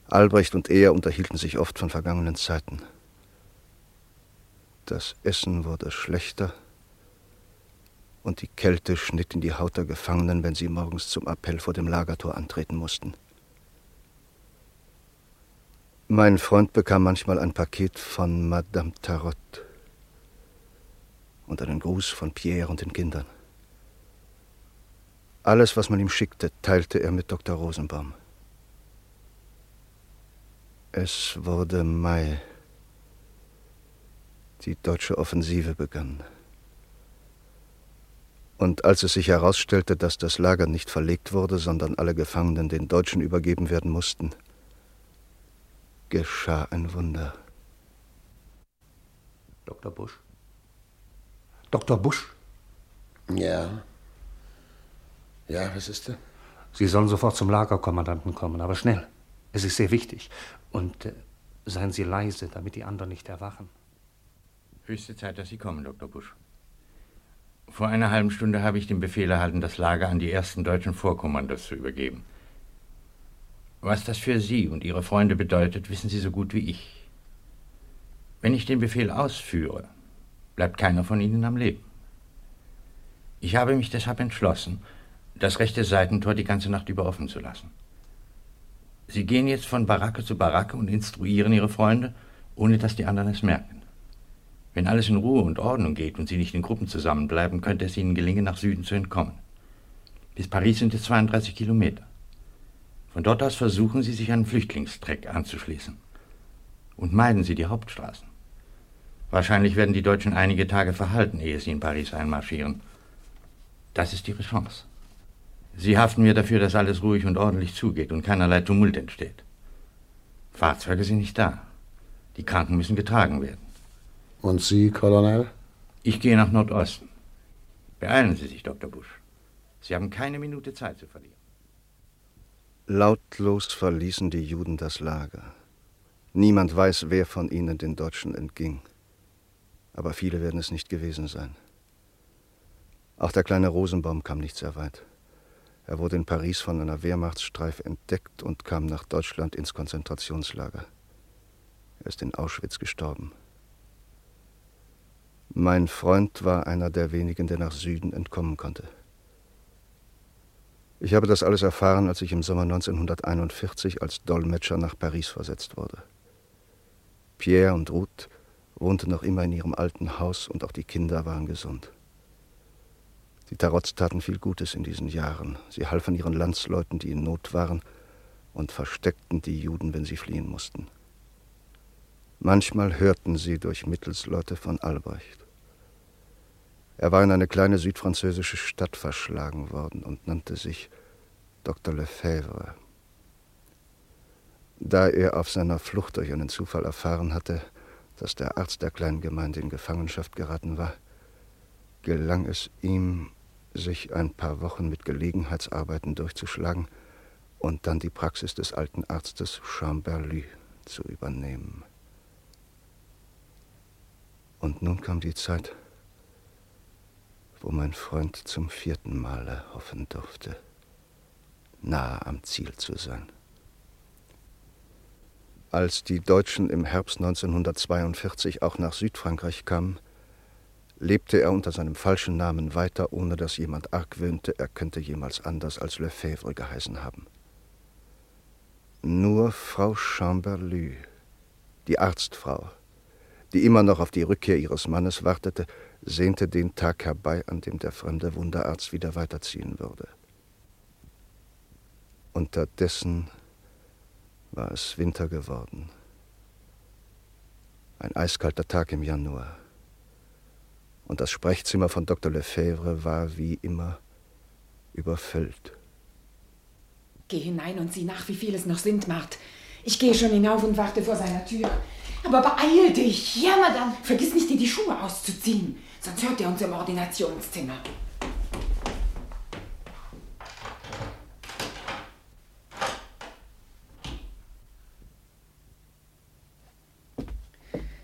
Albrecht und er unterhielten sich oft von vergangenen Zeiten. Das Essen wurde schlechter und die Kälte schnitt in die Haut der Gefangenen, wenn sie morgens zum Appell vor dem Lagertor antreten mussten. Mein Freund bekam manchmal ein Paket von Madame Tarot und einen Gruß von Pierre und den Kindern. Alles, was man ihm schickte, teilte er mit Dr. Rosenbaum. Es wurde Mai. Die deutsche Offensive begann. Und als es sich herausstellte, dass das Lager nicht verlegt wurde, sondern alle Gefangenen den Deutschen übergeben werden mussten, geschah ein Wunder. Dr. Busch? Dr. Busch? Ja. Ja, was ist denn? Sie sollen sofort zum Lagerkommandanten kommen, aber schnell. Es ist sehr wichtig. Und äh, seien Sie leise, damit die anderen nicht erwachen. Höchste Zeit, dass Sie kommen, Dr. Busch. Vor einer halben Stunde habe ich den Befehl erhalten, das Lager an die ersten deutschen Vorkommandos zu übergeben. Was das für Sie und Ihre Freunde bedeutet, wissen Sie so gut wie ich. Wenn ich den Befehl ausführe, bleibt keiner von Ihnen am Leben. Ich habe mich deshalb entschlossen, das rechte Seitentor die ganze Nacht über offen zu lassen. Sie gehen jetzt von Baracke zu Baracke und instruieren Ihre Freunde, ohne dass die anderen es merken. Wenn alles in Ruhe und Ordnung geht und Sie nicht in Gruppen zusammenbleiben, könnte es Ihnen gelingen, nach Süden zu entkommen. Bis Paris sind es 32 Kilometer. Von dort aus versuchen Sie, sich einen Flüchtlingstreck anzuschließen. Und meiden Sie die Hauptstraßen. Wahrscheinlich werden die Deutschen einige Tage verhalten, ehe sie in Paris einmarschieren. Das ist Ihre Chance. Sie haften mir dafür, dass alles ruhig und ordentlich zugeht und keinerlei Tumult entsteht. Fahrzeuge sind nicht da. Die Kranken müssen getragen werden. Und Sie, Colonel? Ich gehe nach Nordosten. Beeilen Sie sich, Dr. Busch. Sie haben keine Minute Zeit zu verlieren. Lautlos verließen die Juden das Lager. Niemand weiß, wer von ihnen den Deutschen entging. Aber viele werden es nicht gewesen sein. Auch der kleine Rosenbaum kam nicht sehr weit. Er wurde in Paris von einer Wehrmachtsstreif entdeckt und kam nach Deutschland ins Konzentrationslager. Er ist in Auschwitz gestorben. Mein Freund war einer der wenigen, der nach Süden entkommen konnte. Ich habe das alles erfahren, als ich im Sommer 1941 als Dolmetscher nach Paris versetzt wurde. Pierre und Ruth wohnten noch immer in ihrem alten Haus und auch die Kinder waren gesund. Die Tarots taten viel Gutes in diesen Jahren. Sie halfen ihren Landsleuten, die in Not waren, und versteckten die Juden, wenn sie fliehen mussten. Manchmal hörten sie durch Mittelsleute von Albrecht. Er war in eine kleine südfranzösische Stadt verschlagen worden und nannte sich Dr. Lefebvre. Da er auf seiner Flucht durch einen Zufall erfahren hatte, dass der Arzt der kleinen Gemeinde in Gefangenschaft geraten war, gelang es ihm, sich ein paar Wochen mit Gelegenheitsarbeiten durchzuschlagen und dann die Praxis des alten Arztes Chamberly zu übernehmen. Und nun kam die Zeit, wo mein Freund zum vierten Male hoffen durfte, nahe am Ziel zu sein. Als die Deutschen im Herbst 1942 auch nach Südfrankreich kamen, lebte er unter seinem falschen Namen weiter, ohne dass jemand argwöhnte, er könnte jemals anders als Lefebvre geheißen haben. Nur Frau Chamberlü, die Arztfrau, die immer noch auf die Rückkehr ihres Mannes wartete, sehnte den Tag herbei, an dem der fremde Wunderarzt wieder weiterziehen würde. Unterdessen war es Winter geworden. Ein eiskalter Tag im Januar. Und das Sprechzimmer von Dr. Lefebvre war wie immer überfüllt. Geh hinein und sieh nach, wie viel es noch sind, Mart. Ich gehe schon hinauf und warte vor seiner Tür. Aber beeil dich! Ja, Madame. Vergiss nicht, dir die Schuhe auszuziehen, sonst hört er uns im Ordinationszimmer.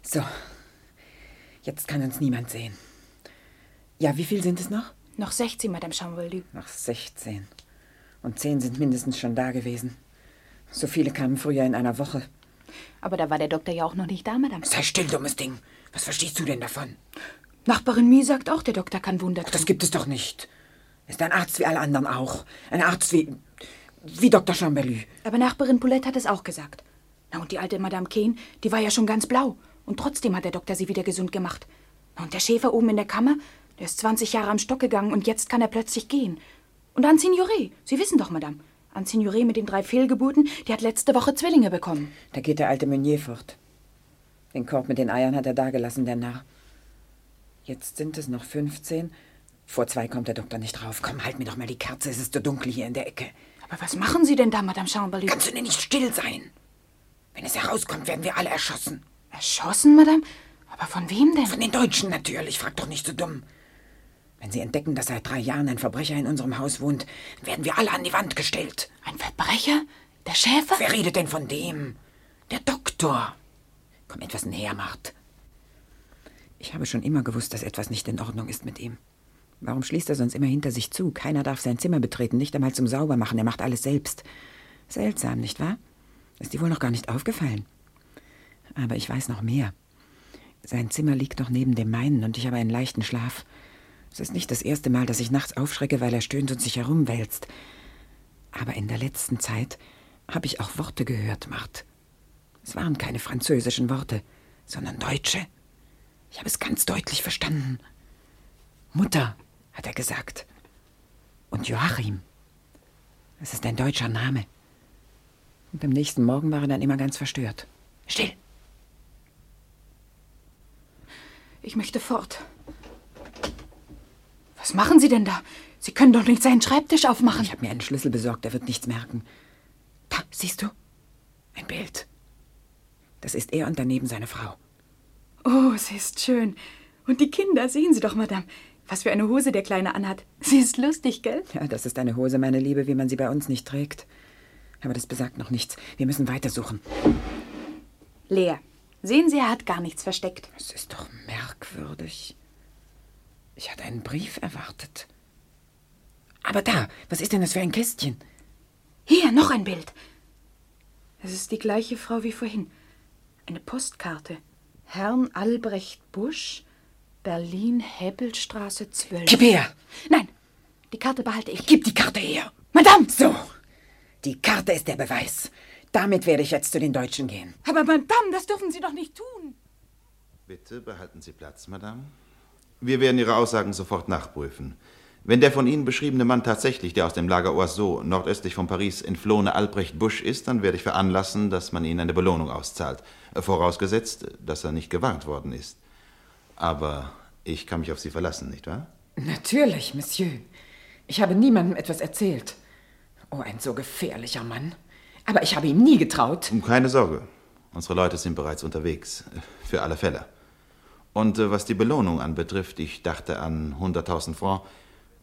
So, jetzt kann uns niemand sehen. Ja, wie viel sind es noch? Noch 16, Madame Chamberlain. Noch 16. Und zehn sind mindestens schon da gewesen. So viele kamen früher in einer Woche. Aber da war der Doktor ja auch noch nicht da, Madame. Sei still, dummes Ding. Was verstehst du denn davon? Nachbarin Mie sagt auch, der Doktor kann Wunder tun. Das gibt es doch nicht. Ist ein Arzt wie alle anderen auch. Ein Arzt wie. wie Dr. Chamberlain. Aber Nachbarin Poulette hat es auch gesagt. Na, und die alte Madame Kane, die war ja schon ganz blau. Und trotzdem hat der Doktor sie wieder gesund gemacht. Na, und der Schäfer oben in der Kammer, der ist 20 Jahre am Stock gegangen und jetzt kann er plötzlich gehen. Und Anne Signoré, Sie wissen doch, Madame. Anne Signoré mit den drei Fehlgeburten, die hat letzte Woche Zwillinge bekommen. Da geht der alte Meunier fort. Den Korb mit den Eiern hat er dagelassen, der Narr. Jetzt sind es noch 15. Vor zwei kommt der Doktor nicht drauf. Komm, halt mir doch mal die Kerze, es ist so dunkel hier in der Ecke. Aber was machen Sie denn da, Madame Chamberlain? Kannst du denn nicht still sein? Wenn es herauskommt, werden wir alle erschossen. Erschossen, Madame? Aber von wem denn? Von den Deutschen natürlich, frag doch nicht so dumm. Wenn sie entdecken, dass seit drei Jahren ein Verbrecher in unserem Haus wohnt, werden wir alle an die Wand gestellt. Ein Verbrecher? Der Schäfer? Wer redet denn von dem? Der Doktor. Komm etwas näher, Mart. Ich habe schon immer gewusst, dass etwas nicht in Ordnung ist mit ihm. Warum schließt er sonst immer hinter sich zu? Keiner darf sein Zimmer betreten, nicht einmal zum Saubermachen. Er macht alles selbst. Seltsam, nicht wahr? Ist dir wohl noch gar nicht aufgefallen. Aber ich weiß noch mehr. Sein Zimmer liegt noch neben dem meinen und ich habe einen leichten Schlaf. Es ist nicht das erste Mal, dass ich nachts aufschrecke, weil er stöhnt und sich herumwälzt. Aber in der letzten Zeit habe ich auch Worte gehört, Mart. Es waren keine französischen Worte, sondern deutsche. Ich habe es ganz deutlich verstanden. Mutter, hat er gesagt. Und Joachim. Es ist ein deutscher Name. Und am nächsten Morgen war er dann immer ganz verstört. Still! Ich möchte fort. Was machen Sie denn da? Sie können doch nicht seinen Schreibtisch aufmachen. Ich habe mir einen Schlüssel besorgt, er wird nichts merken. Da, siehst du? Ein Bild. Das ist er und daneben seine Frau. Oh, sie ist schön. Und die Kinder, sehen Sie doch, Madame. Was für eine Hose der Kleine anhat. Sie ist lustig, gell? Ja, das ist eine Hose, meine Liebe, wie man sie bei uns nicht trägt. Aber das besagt noch nichts. Wir müssen weitersuchen. Leer. Sehen Sie, er hat gar nichts versteckt. Es ist doch merkwürdig. Ich hatte einen Brief erwartet. Aber da, was ist denn das für ein Kästchen? Hier, noch ein Bild. Es ist die gleiche Frau wie vorhin. Eine Postkarte. Herrn Albrecht Busch, Berlin, Hebbelstraße 12. Gib her! Nein, die Karte behalte ich. Gib die Karte her! Madame! So, die Karte ist der Beweis. Damit werde ich jetzt zu den Deutschen gehen. Aber Madame, das dürfen Sie doch nicht tun. Bitte behalten Sie Platz, Madame. Wir werden Ihre Aussagen sofort nachprüfen. Wenn der von Ihnen beschriebene Mann tatsächlich der aus dem Lager Oiseau nordöstlich von Paris entflohene Albrecht Busch ist, dann werde ich veranlassen, dass man Ihnen eine Belohnung auszahlt. Vorausgesetzt, dass er nicht gewarnt worden ist. Aber ich kann mich auf Sie verlassen, nicht wahr? Natürlich, Monsieur. Ich habe niemandem etwas erzählt. Oh, ein so gefährlicher Mann. Aber ich habe ihm nie getraut. Keine Sorge. Unsere Leute sind bereits unterwegs. Für alle Fälle. Und äh, was die Belohnung anbetrifft, ich dachte an 100.000 Francs.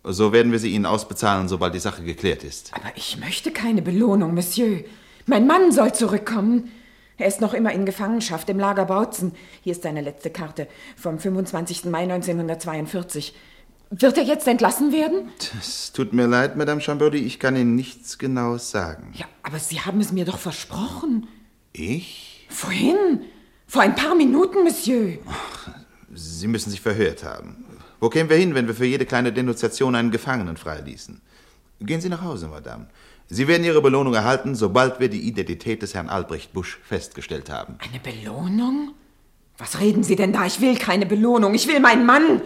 So werden wir sie Ihnen ausbezahlen, sobald die Sache geklärt ist. Aber ich möchte keine Belohnung, Monsieur. Mein Mann soll zurückkommen. Er ist noch immer in Gefangenschaft im Lager Bautzen. Hier ist seine letzte Karte vom 25. Mai 1942. Wird er jetzt entlassen werden? Es tut mir leid, Madame Chamberdy, ich kann Ihnen nichts Genaues sagen. Ja, aber Sie haben es mir doch versprochen. Ich? Vorhin? Vor ein paar Minuten, Monsieur. Sie müssen sich verhört haben. Wo kämen wir hin, wenn wir für jede kleine Denunziation einen Gefangenen freiließen? Gehen Sie nach Hause, Madame. Sie werden Ihre Belohnung erhalten, sobald wir die Identität des Herrn Albrecht Busch festgestellt haben. Eine Belohnung? Was reden Sie denn da? Ich will keine Belohnung. Ich will meinen Mann.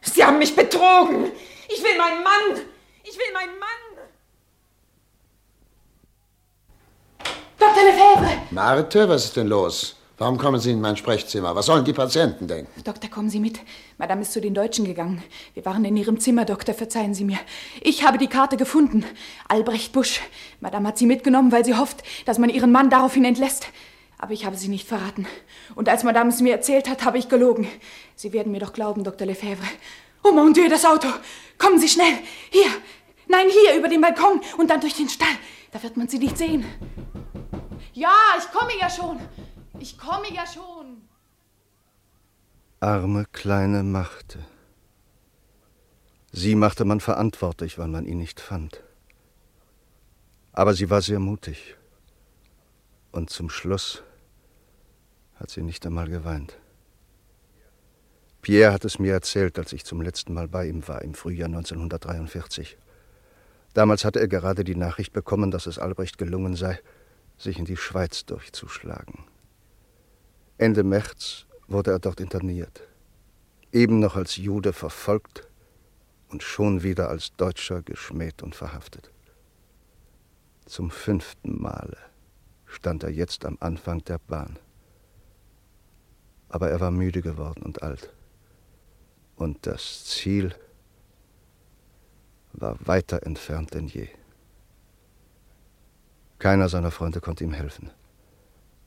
Sie haben mich betrogen. Ich will meinen Mann. Ich will meinen Mann. Dr. Lefebvre! Marthe, was ist denn los? Warum kommen Sie in mein Sprechzimmer? Was sollen die Patienten denken? Doktor, kommen Sie mit. Madame ist zu den Deutschen gegangen. Wir waren in Ihrem Zimmer, Doktor, verzeihen Sie mir. Ich habe die Karte gefunden. Albrecht Busch. Madame hat sie mitgenommen, weil sie hofft, dass man ihren Mann daraufhin entlässt. Aber ich habe sie nicht verraten. Und als Madame es mir erzählt hat, habe ich gelogen. Sie werden mir doch glauben, Dr. Lefebvre. Oh mon Dieu, das Auto! Kommen Sie schnell! Hier! Nein, hier, über den Balkon und dann durch den Stall. Da wird man sie nicht sehen. Ja, ich komme ja schon. Ich komme ja schon. Arme kleine Machte. Sie machte man verantwortlich, weil man ihn nicht fand. Aber sie war sehr mutig. Und zum Schluss hat sie nicht einmal geweint. Pierre hat es mir erzählt, als ich zum letzten Mal bei ihm war, im Frühjahr 1943. Damals hatte er gerade die Nachricht bekommen, dass es Albrecht gelungen sei, sich in die Schweiz durchzuschlagen. Ende März wurde er dort interniert, eben noch als Jude verfolgt und schon wieder als Deutscher geschmäht und verhaftet. Zum fünften Male stand er jetzt am Anfang der Bahn. Aber er war müde geworden und alt. Und das Ziel war weiter entfernt denn je. Keiner seiner Freunde konnte ihm helfen.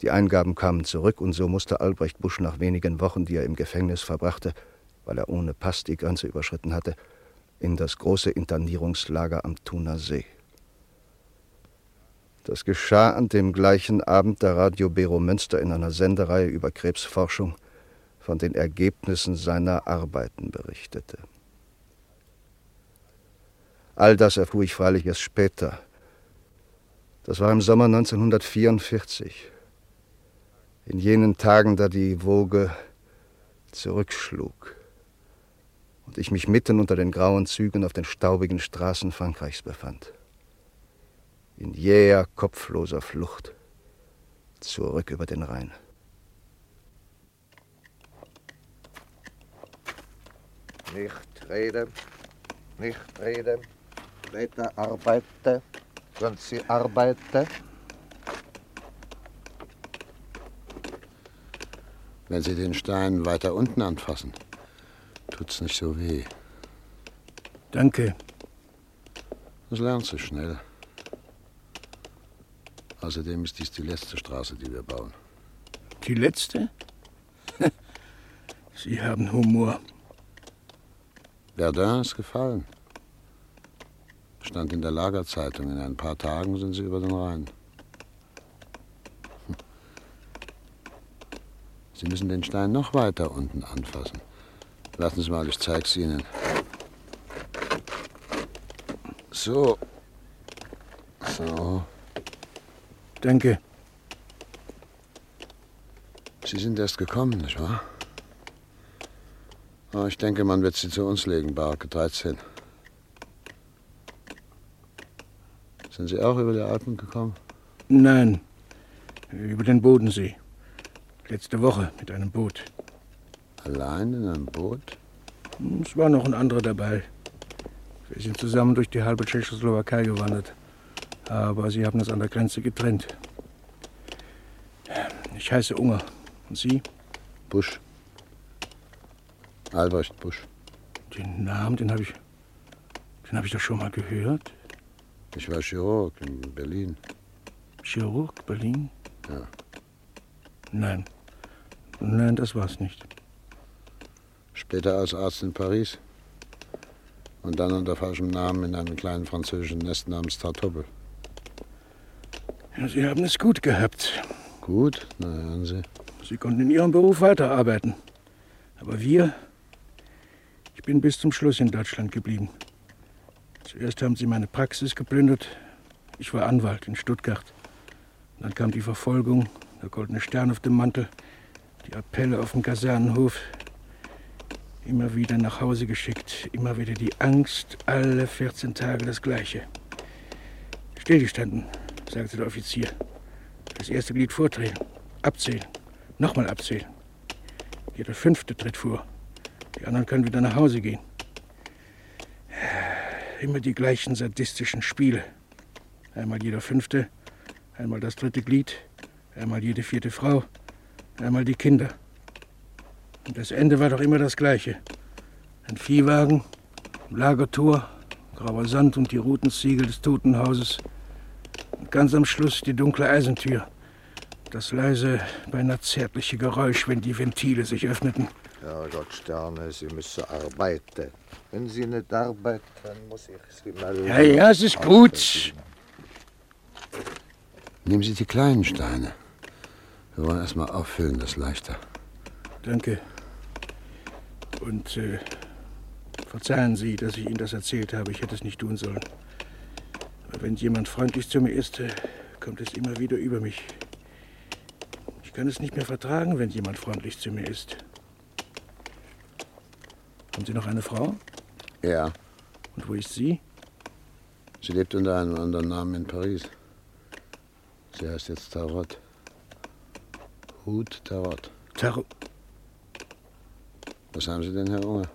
Die Eingaben kamen zurück und so musste Albrecht Busch nach wenigen Wochen, die er im Gefängnis verbrachte, weil er ohne Pass die Grenze überschritten hatte, in das große Internierungslager am Thuner See. Das geschah an dem gleichen Abend, da Radio Bero Münster in einer Sendereihe über Krebsforschung von den Ergebnissen seiner Arbeiten berichtete. All das erfuhr ich freilich erst später. Das war im Sommer 1944 in jenen Tagen, da die Woge zurückschlug und ich mich mitten unter den grauen Zügen auf den staubigen Straßen Frankreichs befand. In jäher, kopfloser Flucht zurück über den Rhein. Nicht reden, nicht reden, weiter arbeiten, wenn Sie arbeiten. Wenn Sie den Stein weiter unten anfassen, tut's nicht so weh. Danke. Das lernst du schnell. Außerdem ist dies die letzte Straße, die wir bauen. Die letzte? Sie haben Humor. Verdun ist gefallen. Stand in der Lagerzeitung. In ein paar Tagen sind sie über den Rhein. Sie müssen den Stein noch weiter unten anfassen. Warten Sie mal, ich zeig's Ihnen. So. So. Danke. Sie sind erst gekommen, nicht wahr? Oh, ich denke, man wird Sie zu uns legen, Barke 13. Sind Sie auch über die Alpen gekommen? Nein, Über den Bodensee. Letzte Woche mit einem Boot. Allein in einem Boot? Es war noch ein anderer dabei. Wir sind zusammen durch die halbe Tschechoslowakei gewandert. Aber sie haben uns an der Grenze getrennt. Ich heiße Unger. Und Sie? Busch. Albrecht Busch. Den Namen, den habe ich. Den habe ich doch schon mal gehört. Ich war Chirurg in Berlin. Chirurg, Berlin? Ja. Nein. Nein, das war's nicht. Später als Arzt in Paris. Und dann unter falschem Namen in einem kleinen französischen Nest namens Tartoppel. Ja, Sie haben es gut gehabt. Gut? Na, hören Sie. Sie konnten in Ihrem Beruf weiterarbeiten. Aber wir. Ich bin bis zum Schluss in Deutschland geblieben. Zuerst haben sie meine Praxis geplündert. Ich war Anwalt in Stuttgart. Dann kam die Verfolgung, der goldene Stern auf dem Mantel, die Appelle auf dem Kasernenhof. Immer wieder nach Hause geschickt, immer wieder die Angst, alle 14 Tage das Gleiche. Stillgestanden, sagte der Offizier. Das erste Glied vordrehen, abzählen, nochmal abzählen. Jeder fünfte tritt vor. Die anderen können wieder nach Hause gehen. Immer die gleichen sadistischen Spiele. Einmal jeder fünfte, einmal das dritte Glied, einmal jede vierte Frau, einmal die Kinder. Und das Ende war doch immer das gleiche. Ein Viehwagen, ein Lagertor, grauer Sand und die Rutenziegel des Totenhauses. Und ganz am Schluss die dunkle Eisentür. Das leise, beinahe zärtliche Geräusch, wenn die Ventile sich öffneten. Herrgott Sterne, Sie müssen arbeiten. Wenn Sie nicht arbeiten, muss ich Sie mal. Ja, ja, es ist gut. Nehmen Sie die kleinen Steine. Wir wollen erst mal auffüllen, das ist leichter. Danke. Und äh, verzeihen Sie, dass ich Ihnen das erzählt habe. Ich hätte es nicht tun sollen. Aber wenn jemand freundlich zu mir ist, äh, kommt es immer wieder über mich. Ich kann es nicht mehr vertragen, wenn jemand freundlich zu mir ist. Haben Sie noch eine Frau? Ja. Und wo ist sie? Sie lebt unter einem anderen Namen in Paris. Sie heißt jetzt Tarot. Hut Tarot. Tarot. Was haben Sie denn, Herr Unger?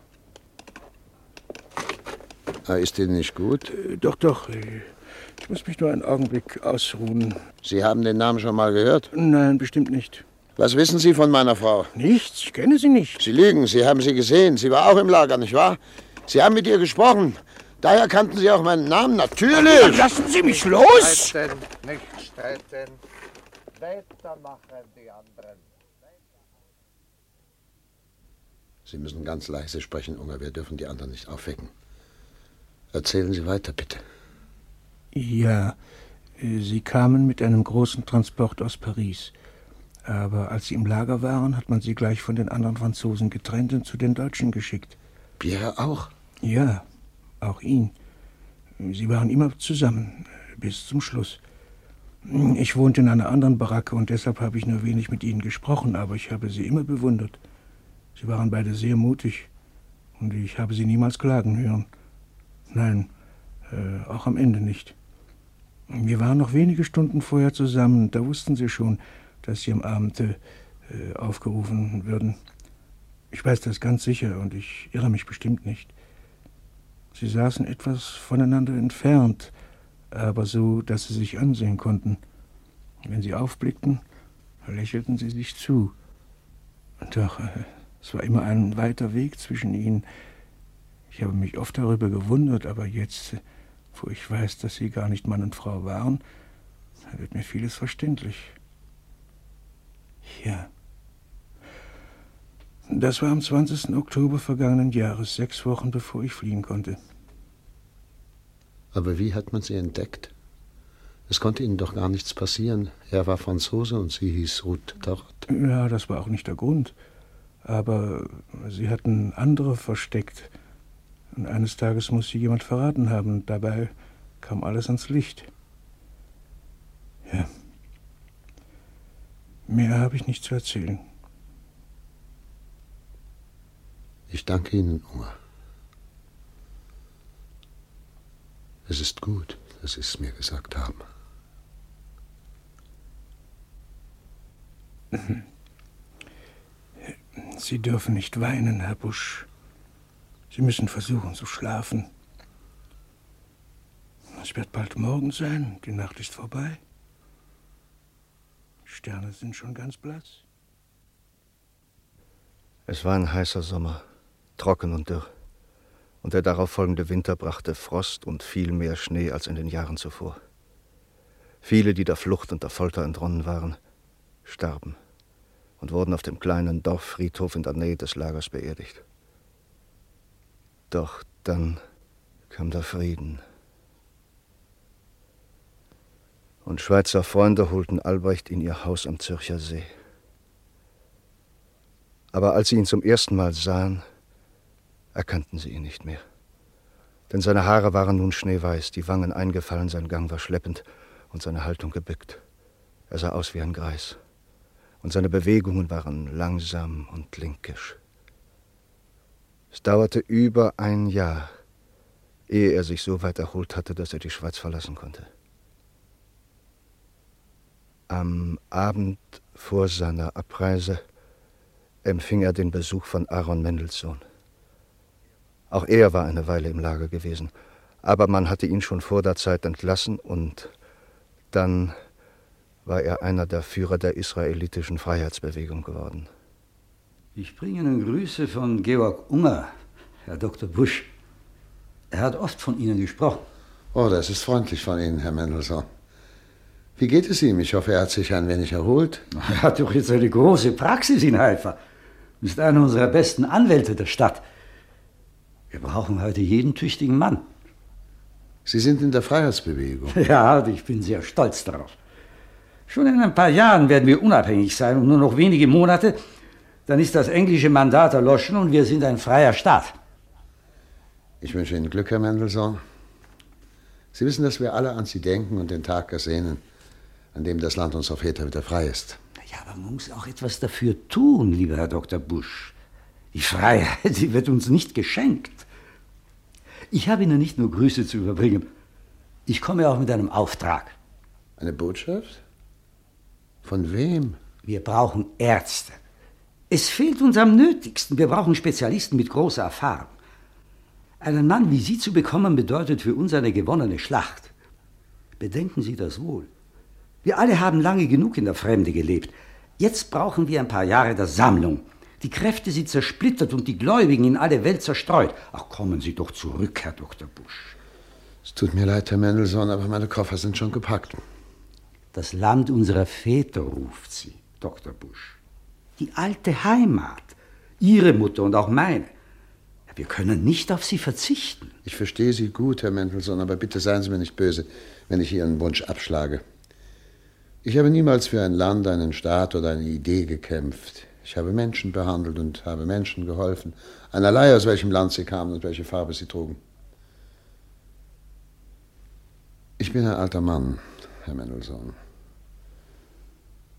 Ah, ist Ihnen nicht gut? Äh, doch, doch. äh, Ich muss mich nur einen Augenblick ausruhen. Sie haben den Namen schon mal gehört? Nein, bestimmt nicht. Was wissen Sie von meiner Frau? Nichts, ich kenne sie nicht. Sie lügen, Sie haben sie gesehen. Sie war auch im Lager, nicht wahr? Sie haben mit ihr gesprochen. Daher kannten Sie auch meinen Namen, natürlich. Lassen Sie mich los! Streiten, nicht streiten. Weitermachen die anderen. Sie müssen ganz leise sprechen, Unger. Wir dürfen die anderen nicht aufwecken. Erzählen Sie weiter, bitte. Ja, sie kamen mit einem großen Transport aus Paris. Aber als sie im Lager waren, hat man sie gleich von den anderen Franzosen getrennt und zu den Deutschen geschickt. Pierre auch? Ja, auch ihn. Sie waren immer zusammen, bis zum Schluss. Ich wohnte in einer anderen Baracke und deshalb habe ich nur wenig mit ihnen gesprochen, aber ich habe sie immer bewundert. Sie waren beide sehr mutig und ich habe sie niemals klagen hören. Nein, äh, auch am Ende nicht. Wir waren noch wenige Stunden vorher zusammen, da wussten sie schon, dass sie am Abend äh, aufgerufen würden. Ich weiß das ganz sicher und ich irre mich bestimmt nicht. Sie saßen etwas voneinander entfernt, aber so, dass sie sich ansehen konnten. Wenn sie aufblickten, lächelten sie sich zu. Doch äh, es war immer ein weiter Weg zwischen ihnen. Ich habe mich oft darüber gewundert, aber jetzt, äh, wo ich weiß, dass sie gar nicht Mann und Frau waren, wird mir vieles verständlich. Ja. Das war am 20. Oktober vergangenen Jahres, sechs Wochen bevor ich fliehen konnte. Aber wie hat man sie entdeckt? Es konnte Ihnen doch gar nichts passieren. Er war Franzose und sie hieß Ruth Tarot. Ja, das war auch nicht der Grund. Aber sie hatten andere versteckt. Und eines Tages muss sie jemand verraten haben. Dabei kam alles ans Licht. Ja. Mehr habe ich nicht zu erzählen. Ich danke Ihnen, Unger. Es ist gut, dass Sie es mir gesagt haben. Sie dürfen nicht weinen, Herr Busch. Sie müssen versuchen zu schlafen. Es wird bald morgen sein. Die Nacht ist vorbei. Die Sterne sind schon ganz blass. Es war ein heißer Sommer, trocken und dürr. Und der darauffolgende Winter brachte Frost und viel mehr Schnee als in den Jahren zuvor. Viele, die der Flucht und der Folter entronnen waren, starben und wurden auf dem kleinen Dorffriedhof in der Nähe des Lagers beerdigt. Doch dann kam der Frieden. Und Schweizer Freunde holten Albrecht in ihr Haus am Zürcher See. Aber als sie ihn zum ersten Mal sahen, erkannten sie ihn nicht mehr. Denn seine Haare waren nun schneeweiß, die Wangen eingefallen, sein Gang war schleppend und seine Haltung gebückt. Er sah aus wie ein Greis. Und seine Bewegungen waren langsam und linkisch. Es dauerte über ein Jahr, ehe er sich so weit erholt hatte, dass er die Schweiz verlassen konnte. Am Abend vor seiner Abreise empfing er den Besuch von Aaron Mendelssohn. Auch er war eine Weile im Lager gewesen, aber man hatte ihn schon vor der Zeit entlassen und dann war er einer der Führer der israelitischen Freiheitsbewegung geworden. Ich bringe Ihnen Grüße von Georg Unger, Herr Dr. Busch. Er hat oft von Ihnen gesprochen. Oh, das ist freundlich von Ihnen, Herr Mendelssohn. Wie geht es ihm? Ich hoffe, er hat sich ein wenig erholt. Er hat doch jetzt eine große Praxis in Haifa. Ist einer unserer besten Anwälte der Stadt. Wir brauchen heute jeden tüchtigen Mann. Sie sind in der Freiheitsbewegung. Ja, und ich bin sehr stolz darauf. Schon in ein paar Jahren werden wir unabhängig sein und nur noch wenige Monate, dann ist das englische Mandat erloschen und wir sind ein freier Staat. Ich wünsche Ihnen Glück, Herr Mendelssohn. Sie wissen, dass wir alle an Sie denken und den Tag ersehnen, an dem das Land unserer Väter wieder frei ist. Ja, aber man muss auch etwas dafür tun, lieber Herr Dr. Busch. Die Freiheit, die wird uns nicht geschenkt. Ich habe Ihnen nicht nur Grüße zu überbringen. Ich komme auch mit einem Auftrag. Eine Botschaft? Von wem? Wir brauchen Ärzte. Es fehlt uns am nötigsten. Wir brauchen Spezialisten mit großer Erfahrung. Einen Mann wie Sie zu bekommen, bedeutet für uns eine gewonnene Schlacht. Bedenken Sie das wohl. Wir alle haben lange genug in der Fremde gelebt. Jetzt brauchen wir ein paar Jahre der Sammlung. Die Kräfte sind zersplittert und die Gläubigen in alle Welt zerstreut. Ach, kommen Sie doch zurück, Herr Dr. Busch. Es tut mir leid, Herr Mendelssohn, aber meine Koffer sind schon gepackt. Das Land unserer Väter ruft Sie, Dr. Busch. Die alte Heimat. Ihre Mutter und auch meine. Wir können nicht auf sie verzichten. Ich verstehe Sie gut, Herr Mendelssohn, aber bitte seien Sie mir nicht böse, wenn ich Ihren Wunsch abschlage. Ich habe niemals für ein Land, einen Staat oder eine Idee gekämpft. Ich habe Menschen behandelt und habe Menschen geholfen, einerlei aus welchem Land sie kamen und welche Farbe sie trugen. Ich bin ein alter Mann, Herr Mendelssohn.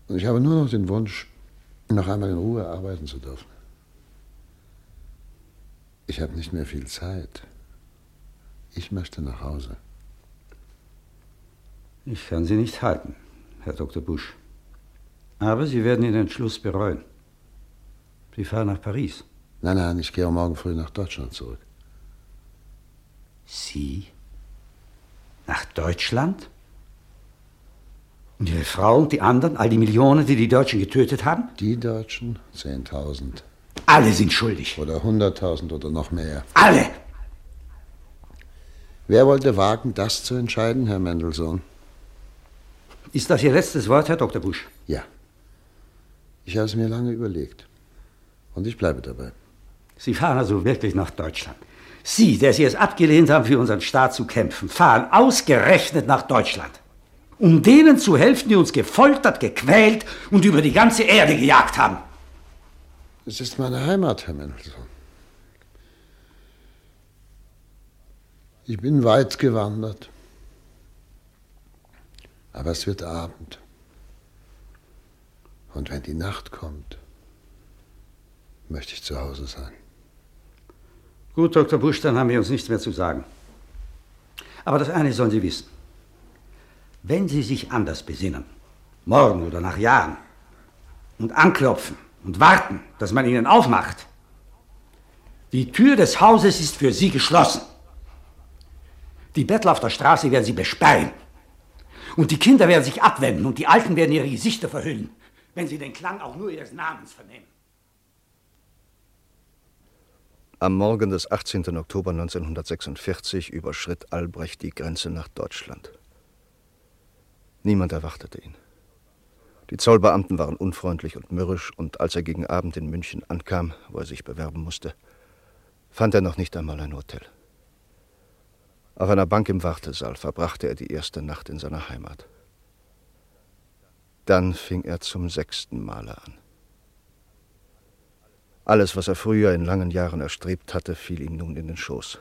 Und ich habe nur noch den Wunsch, noch einmal in Ruhe arbeiten zu dürfen. Ich habe nicht mehr viel Zeit. Ich möchte nach Hause. Ich kann Sie nicht halten, Herr Dr. Busch. Aber Sie werden Ihren Entschluss bereuen. Sie fahren nach Paris. Nein, nein, ich gehe morgen früh nach Deutschland zurück. Sie? Nach Deutschland? Und Ihre Frau und die anderen, all die Millionen, die die Deutschen getötet haben? Die Deutschen? Zehntausend. Alle sind schuldig. Oder hunderttausend oder noch mehr. Alle! Wer wollte wagen, das zu entscheiden, Herr Mendelssohn? Ist das Ihr letztes Wort, Herr Dr. Busch? Ja. Ich habe es mir lange überlegt. Und ich bleibe dabei. Sie fahren also wirklich nach Deutschland. Sie, der Sie es abgelehnt haben, für unseren Staat zu kämpfen, fahren ausgerechnet nach Deutschland. Um denen zu helfen, die uns gefoltert, gequält und über die ganze Erde gejagt haben. Es ist meine Heimat, Herr Mendelssohn. Ich bin weit gewandert. Aber es wird Abend. Und wenn die Nacht kommt, möchte ich zu Hause sein. Gut, Dr. Busch, dann haben wir uns nichts mehr zu sagen. Aber das eine sollen Sie wissen. Wenn Sie sich anders besinnen, morgen oder nach Jahren, und anklopfen und warten, dass man ihnen aufmacht. Die Tür des Hauses ist für sie geschlossen. Die Bettler auf der Straße werden sie besperren. Und die Kinder werden sich abwenden und die Alten werden ihre Gesichter verhüllen, wenn sie den Klang auch nur ihres Namens vernehmen. Am Morgen des 18. Oktober 1946 überschritt Albrecht die Grenze nach Deutschland. Niemand erwartete ihn. Die Zollbeamten waren unfreundlich und mürrisch, und als er gegen Abend in München ankam, wo er sich bewerben musste, fand er noch nicht einmal ein Hotel. Auf einer Bank im Wartesaal verbrachte er die erste Nacht in seiner Heimat. Dann fing er zum sechsten Male an. Alles, was er früher in langen Jahren erstrebt hatte, fiel ihm nun in den Schoß.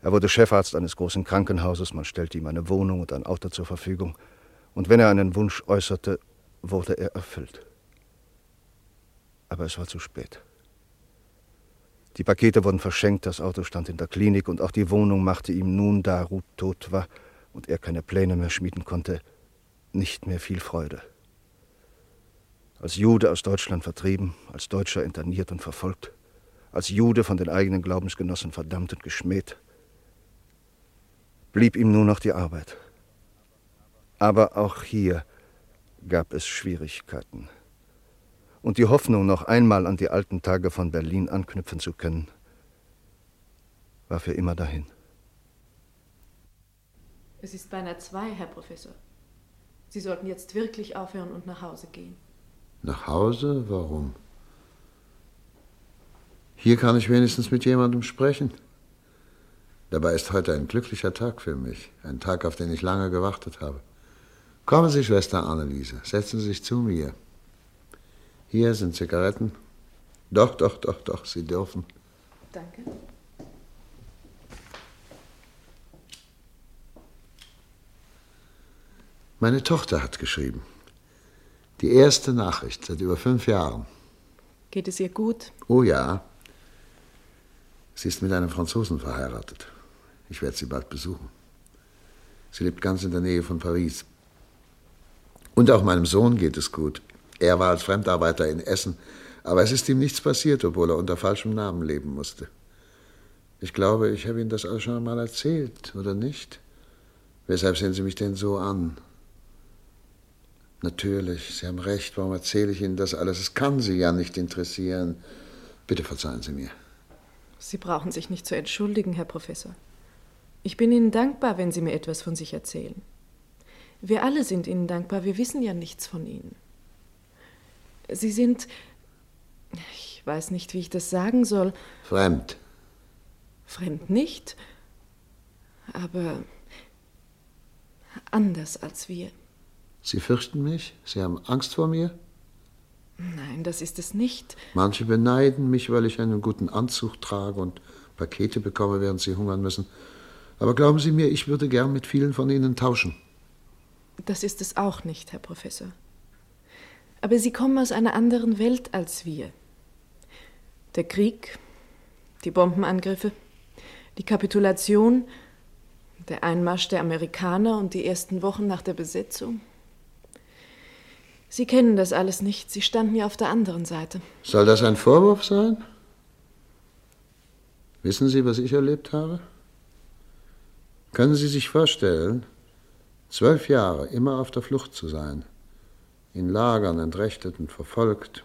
Er wurde Chefarzt eines großen Krankenhauses, man stellte ihm eine Wohnung und ein Auto zur Verfügung, und wenn er einen Wunsch äußerte, wurde er erfüllt. Aber es war zu spät. Die Pakete wurden verschenkt, das Auto stand in der Klinik und auch die Wohnung machte ihm nun, da Ruth tot war und er keine Pläne mehr schmieden konnte, nicht mehr viel Freude. Als Jude aus Deutschland vertrieben, als Deutscher interniert und verfolgt, als Jude von den eigenen Glaubensgenossen verdammt und geschmäht, blieb ihm nur noch die Arbeit. Aber auch hier gab es Schwierigkeiten und die Hoffnung, noch einmal an die alten Tage von Berlin anknüpfen zu können, war für immer dahin. Es ist beinahe zwei, Herr Professor. Sie sollten jetzt wirklich aufhören und nach Hause gehen. Nach Hause? Warum? Hier kann ich wenigstens mit jemandem sprechen. Dabei ist heute ein glücklicher Tag für mich. Ein Tag, auf den ich lange gewartet habe. Kommen Sie, Schwester Anneliese, setzen Sie sich zu mir. Hier sind Zigaretten. Doch, doch, doch, doch, Sie dürfen. Danke. Meine Tochter hat geschrieben. Die erste Nachricht seit über fünf Jahren. Geht es ihr gut? Oh ja. Sie ist mit einem Franzosen verheiratet. Ich werde sie bald besuchen. Sie lebt ganz in der Nähe von Paris. Und auch meinem Sohn geht es gut. Er war als Fremdarbeiter in Essen, aber es ist ihm nichts passiert, obwohl er unter falschem Namen leben musste. Ich glaube, ich habe Ihnen das auch schon einmal erzählt, oder nicht? Weshalb sehen Sie mich denn so an? Natürlich, Sie haben recht, warum erzähle ich Ihnen das alles? Es kann Sie ja nicht interessieren. Bitte verzeihen Sie mir. Sie brauchen sich nicht zu entschuldigen, Herr Professor. Ich bin Ihnen dankbar, wenn Sie mir etwas von sich erzählen. Wir alle sind Ihnen dankbar, wir wissen ja nichts von Ihnen. Sie sind. Ich weiß nicht, wie ich das sagen soll. Fremd. Fremd nicht, aber anders als wir. Sie fürchten mich? Sie haben Angst vor mir? Nein, das ist es nicht. Manche beneiden mich, weil ich einen guten Anzug trage und Pakete bekomme, während sie hungern müssen. Aber glauben Sie mir, ich würde gern mit vielen von Ihnen tauschen. Das ist es auch nicht, Herr Professor aber sie kommen aus einer anderen Welt als wir. Der Krieg, die Bombenangriffe, die Kapitulation, der Einmarsch der Amerikaner und die ersten Wochen nach der Besetzung. Sie kennen das alles nicht, Sie standen ja auf der anderen Seite. Soll das ein Vorwurf sein? Wissen Sie, was ich erlebt habe? Können Sie sich vorstellen, zwölf Jahre immer auf der Flucht zu sein? in Lagern entrechtet und verfolgt.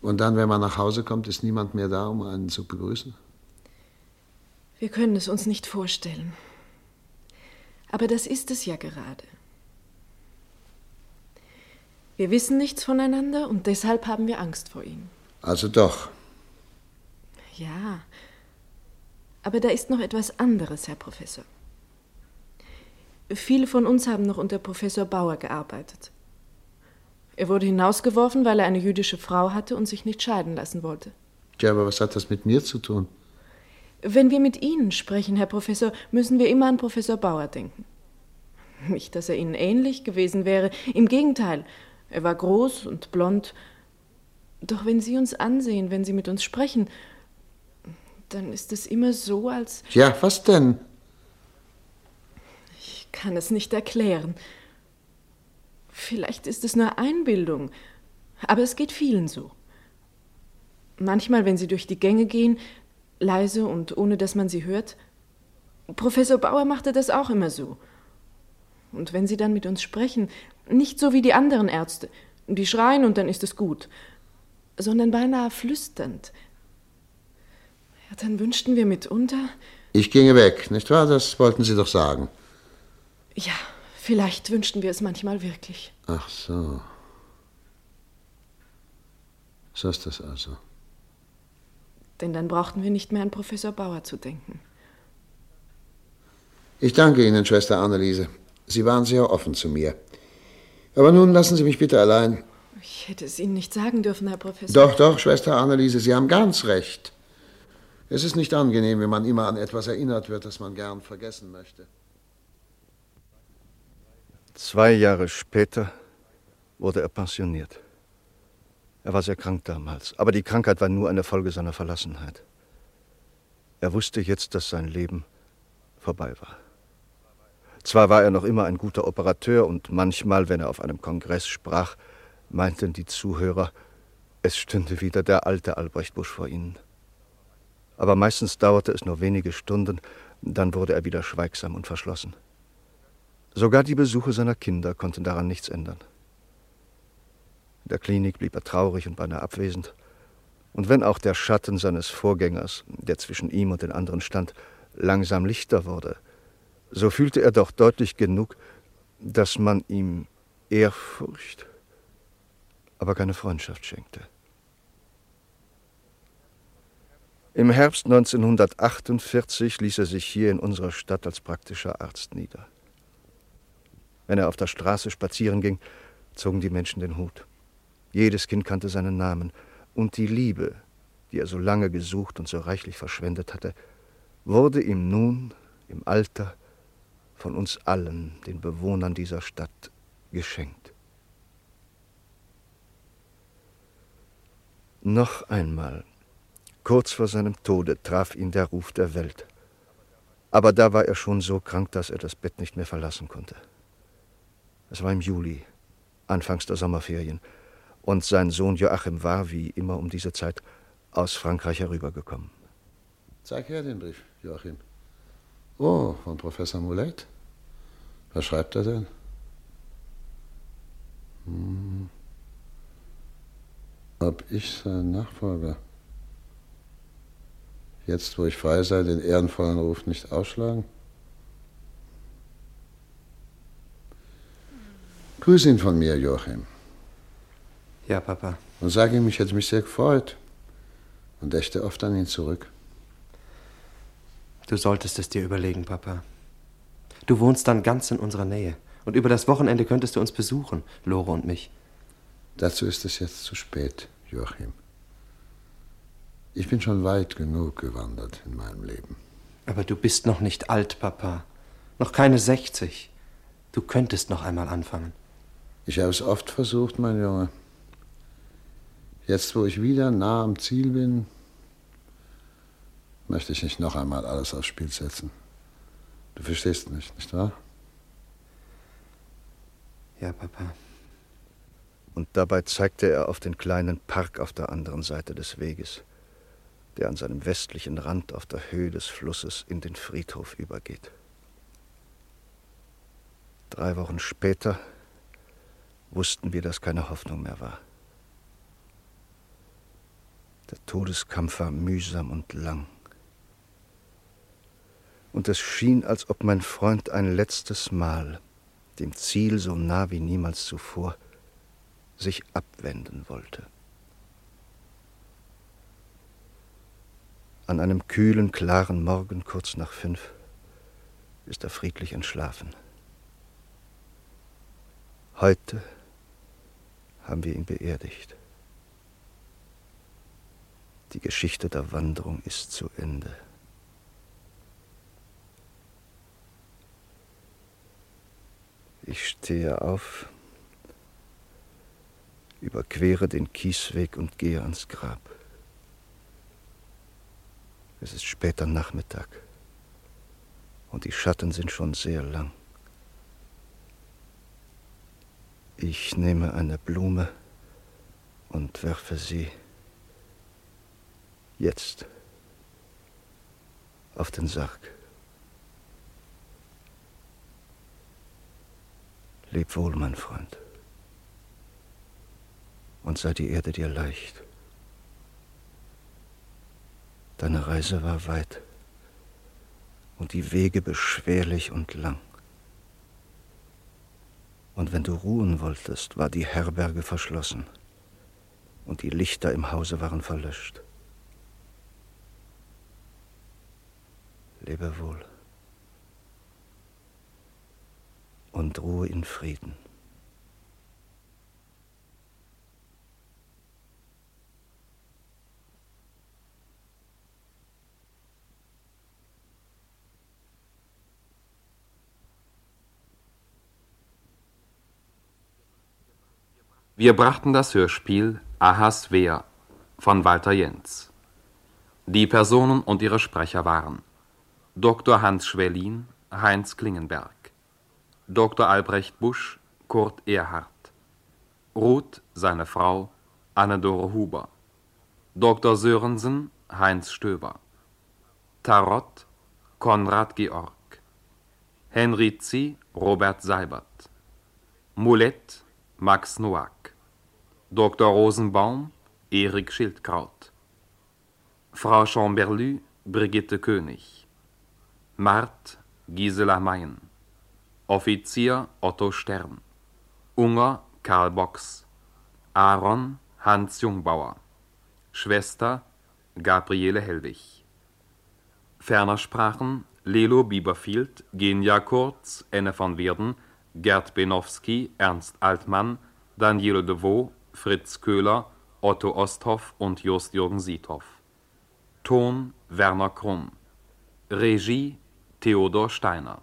Und dann, wenn man nach Hause kommt, ist niemand mehr da, um einen zu begrüßen? Wir können es uns nicht vorstellen. Aber das ist es ja gerade. Wir wissen nichts voneinander und deshalb haben wir Angst vor ihm. Also doch. Ja. Aber da ist noch etwas anderes, Herr Professor. Viele von uns haben noch unter Professor Bauer gearbeitet. Er wurde hinausgeworfen, weil er eine jüdische Frau hatte und sich nicht scheiden lassen wollte. Ja, aber was hat das mit mir zu tun? Wenn wir mit Ihnen sprechen, Herr Professor, müssen wir immer an Professor Bauer denken. Nicht, dass er Ihnen ähnlich gewesen wäre. Im Gegenteil, er war groß und blond. Doch wenn Sie uns ansehen, wenn Sie mit uns sprechen, dann ist es immer so, als. Ja, was denn? Ich kann es nicht erklären. Vielleicht ist es nur Einbildung. Aber es geht vielen so. Manchmal, wenn sie durch die Gänge gehen, leise und ohne dass man sie hört. Professor Bauer machte das auch immer so. Und wenn sie dann mit uns sprechen, nicht so wie die anderen Ärzte, die schreien und dann ist es gut, sondern beinahe flüsternd. Ja, dann wünschten wir mitunter. Ich ginge weg, nicht wahr? Das wollten Sie doch sagen. Ja, vielleicht wünschten wir es manchmal wirklich. Ach so. So ist das also. Denn dann brauchten wir nicht mehr an Professor Bauer zu denken. Ich danke Ihnen, Schwester Anneliese. Sie waren sehr offen zu mir. Aber nun lassen Sie mich bitte allein. Ich hätte es Ihnen nicht sagen dürfen, Herr Professor. Doch, doch, Schwester Anneliese, Sie haben ganz recht. Es ist nicht angenehm, wenn man immer an etwas erinnert wird, das man gern vergessen möchte. Zwei Jahre später wurde er pensioniert. Er war sehr krank damals, aber die Krankheit war nur eine Folge seiner Verlassenheit. Er wusste jetzt, dass sein Leben vorbei war. Zwar war er noch immer ein guter Operateur und manchmal, wenn er auf einem Kongress sprach, meinten die Zuhörer, es stünde wieder der alte Albrecht Busch vor ihnen. Aber meistens dauerte es nur wenige Stunden, dann wurde er wieder schweigsam und verschlossen. Sogar die Besuche seiner Kinder konnten daran nichts ändern. In der Klinik blieb er traurig und beinahe abwesend. Und wenn auch der Schatten seines Vorgängers, der zwischen ihm und den anderen stand, langsam lichter wurde, so fühlte er doch deutlich genug, dass man ihm Ehrfurcht, aber keine Freundschaft schenkte. Im Herbst 1948 ließ er sich hier in unserer Stadt als praktischer Arzt nieder. Wenn er auf der Straße spazieren ging, zogen die Menschen den Hut. Jedes Kind kannte seinen Namen. Und die Liebe, die er so lange gesucht und so reichlich verschwendet hatte, wurde ihm nun im Alter von uns allen, den Bewohnern dieser Stadt, geschenkt. Noch einmal, kurz vor seinem Tode, traf ihn der Ruf der Welt. Aber da war er schon so krank, dass er das Bett nicht mehr verlassen konnte. Es war im Juli, anfangs der Sommerferien, und sein Sohn Joachim war, wie immer um diese Zeit, aus Frankreich herübergekommen. Zeig her den Brief, Joachim. Oh, von Professor Moulet? Was schreibt er denn? Hm. Ob ich sein Nachfolger jetzt, wo ich frei sei, den ehrenvollen Ruf nicht ausschlagen? Grüß ihn von mir, Joachim. Ja, Papa. Und sag ihm, ich hätte mich sehr gefreut und dächte oft an ihn zurück. Du solltest es dir überlegen, Papa. Du wohnst dann ganz in unserer Nähe. Und über das Wochenende könntest du uns besuchen, Lore und mich. Dazu ist es jetzt zu spät, Joachim. Ich bin schon weit genug gewandert in meinem Leben. Aber du bist noch nicht alt, Papa. Noch keine 60. Du könntest noch einmal anfangen. Ich habe es oft versucht, mein Junge. Jetzt, wo ich wieder nah am Ziel bin, möchte ich nicht noch einmal alles aufs Spiel setzen. Du verstehst nicht, nicht wahr? Ja, Papa. Und dabei zeigte er auf den kleinen Park auf der anderen Seite des Weges, der an seinem westlichen Rand auf der Höhe des Flusses in den Friedhof übergeht. Drei Wochen später wussten wir, dass keine Hoffnung mehr war. Der Todeskampf war mühsam und lang. Und es schien, als ob mein Freund ein letztes Mal, dem Ziel so nah wie niemals zuvor, sich abwenden wollte. An einem kühlen, klaren Morgen kurz nach fünf ist er friedlich entschlafen. Heute haben wir ihn beerdigt. Die Geschichte der Wanderung ist zu Ende. Ich stehe auf, überquere den Kiesweg und gehe ans Grab. Es ist später Nachmittag und die Schatten sind schon sehr lang. Ich nehme eine Blume und werfe sie jetzt auf den Sarg. Leb wohl, mein Freund, und sei die Erde dir leicht. Deine Reise war weit und die Wege beschwerlich und lang. Und wenn du ruhen wolltest, war die Herberge verschlossen und die Lichter im Hause waren verlöscht. Lebe wohl und ruhe in Frieden. Wir brachten das Hörspiel Ahasver von Walter Jentz. Die Personen und ihre Sprecher waren Dr. Hans Schwellin, Heinz Klingenberg, Dr. Albrecht Busch, Kurt Erhardt, Ruth, seine Frau, Annedore Huber, Dr. Sörensen, Heinz Stöber, Tarot, Konrad Georg, Henrizi, Robert Seibert, Mulet, Max Noack, Dr. Rosenbaum, Erik Schildkraut, Frau Chamberlü, Brigitte König, Mart, Gisela Mayen, Offizier Otto Stern, Unger Karl Box, Aaron Hans Jungbauer, Schwester Gabriele Hellwig. Ferner sprachen Lelo Bieberfield, Genia Kurz, Enne von Werden, Gerd Benowski, Ernst Altmann, Daniele de Vaux, Fritz Köhler, Otto Osthoff und Jost-Jürgen Siethoff. Ton Werner Krumm. Regie Theodor Steiner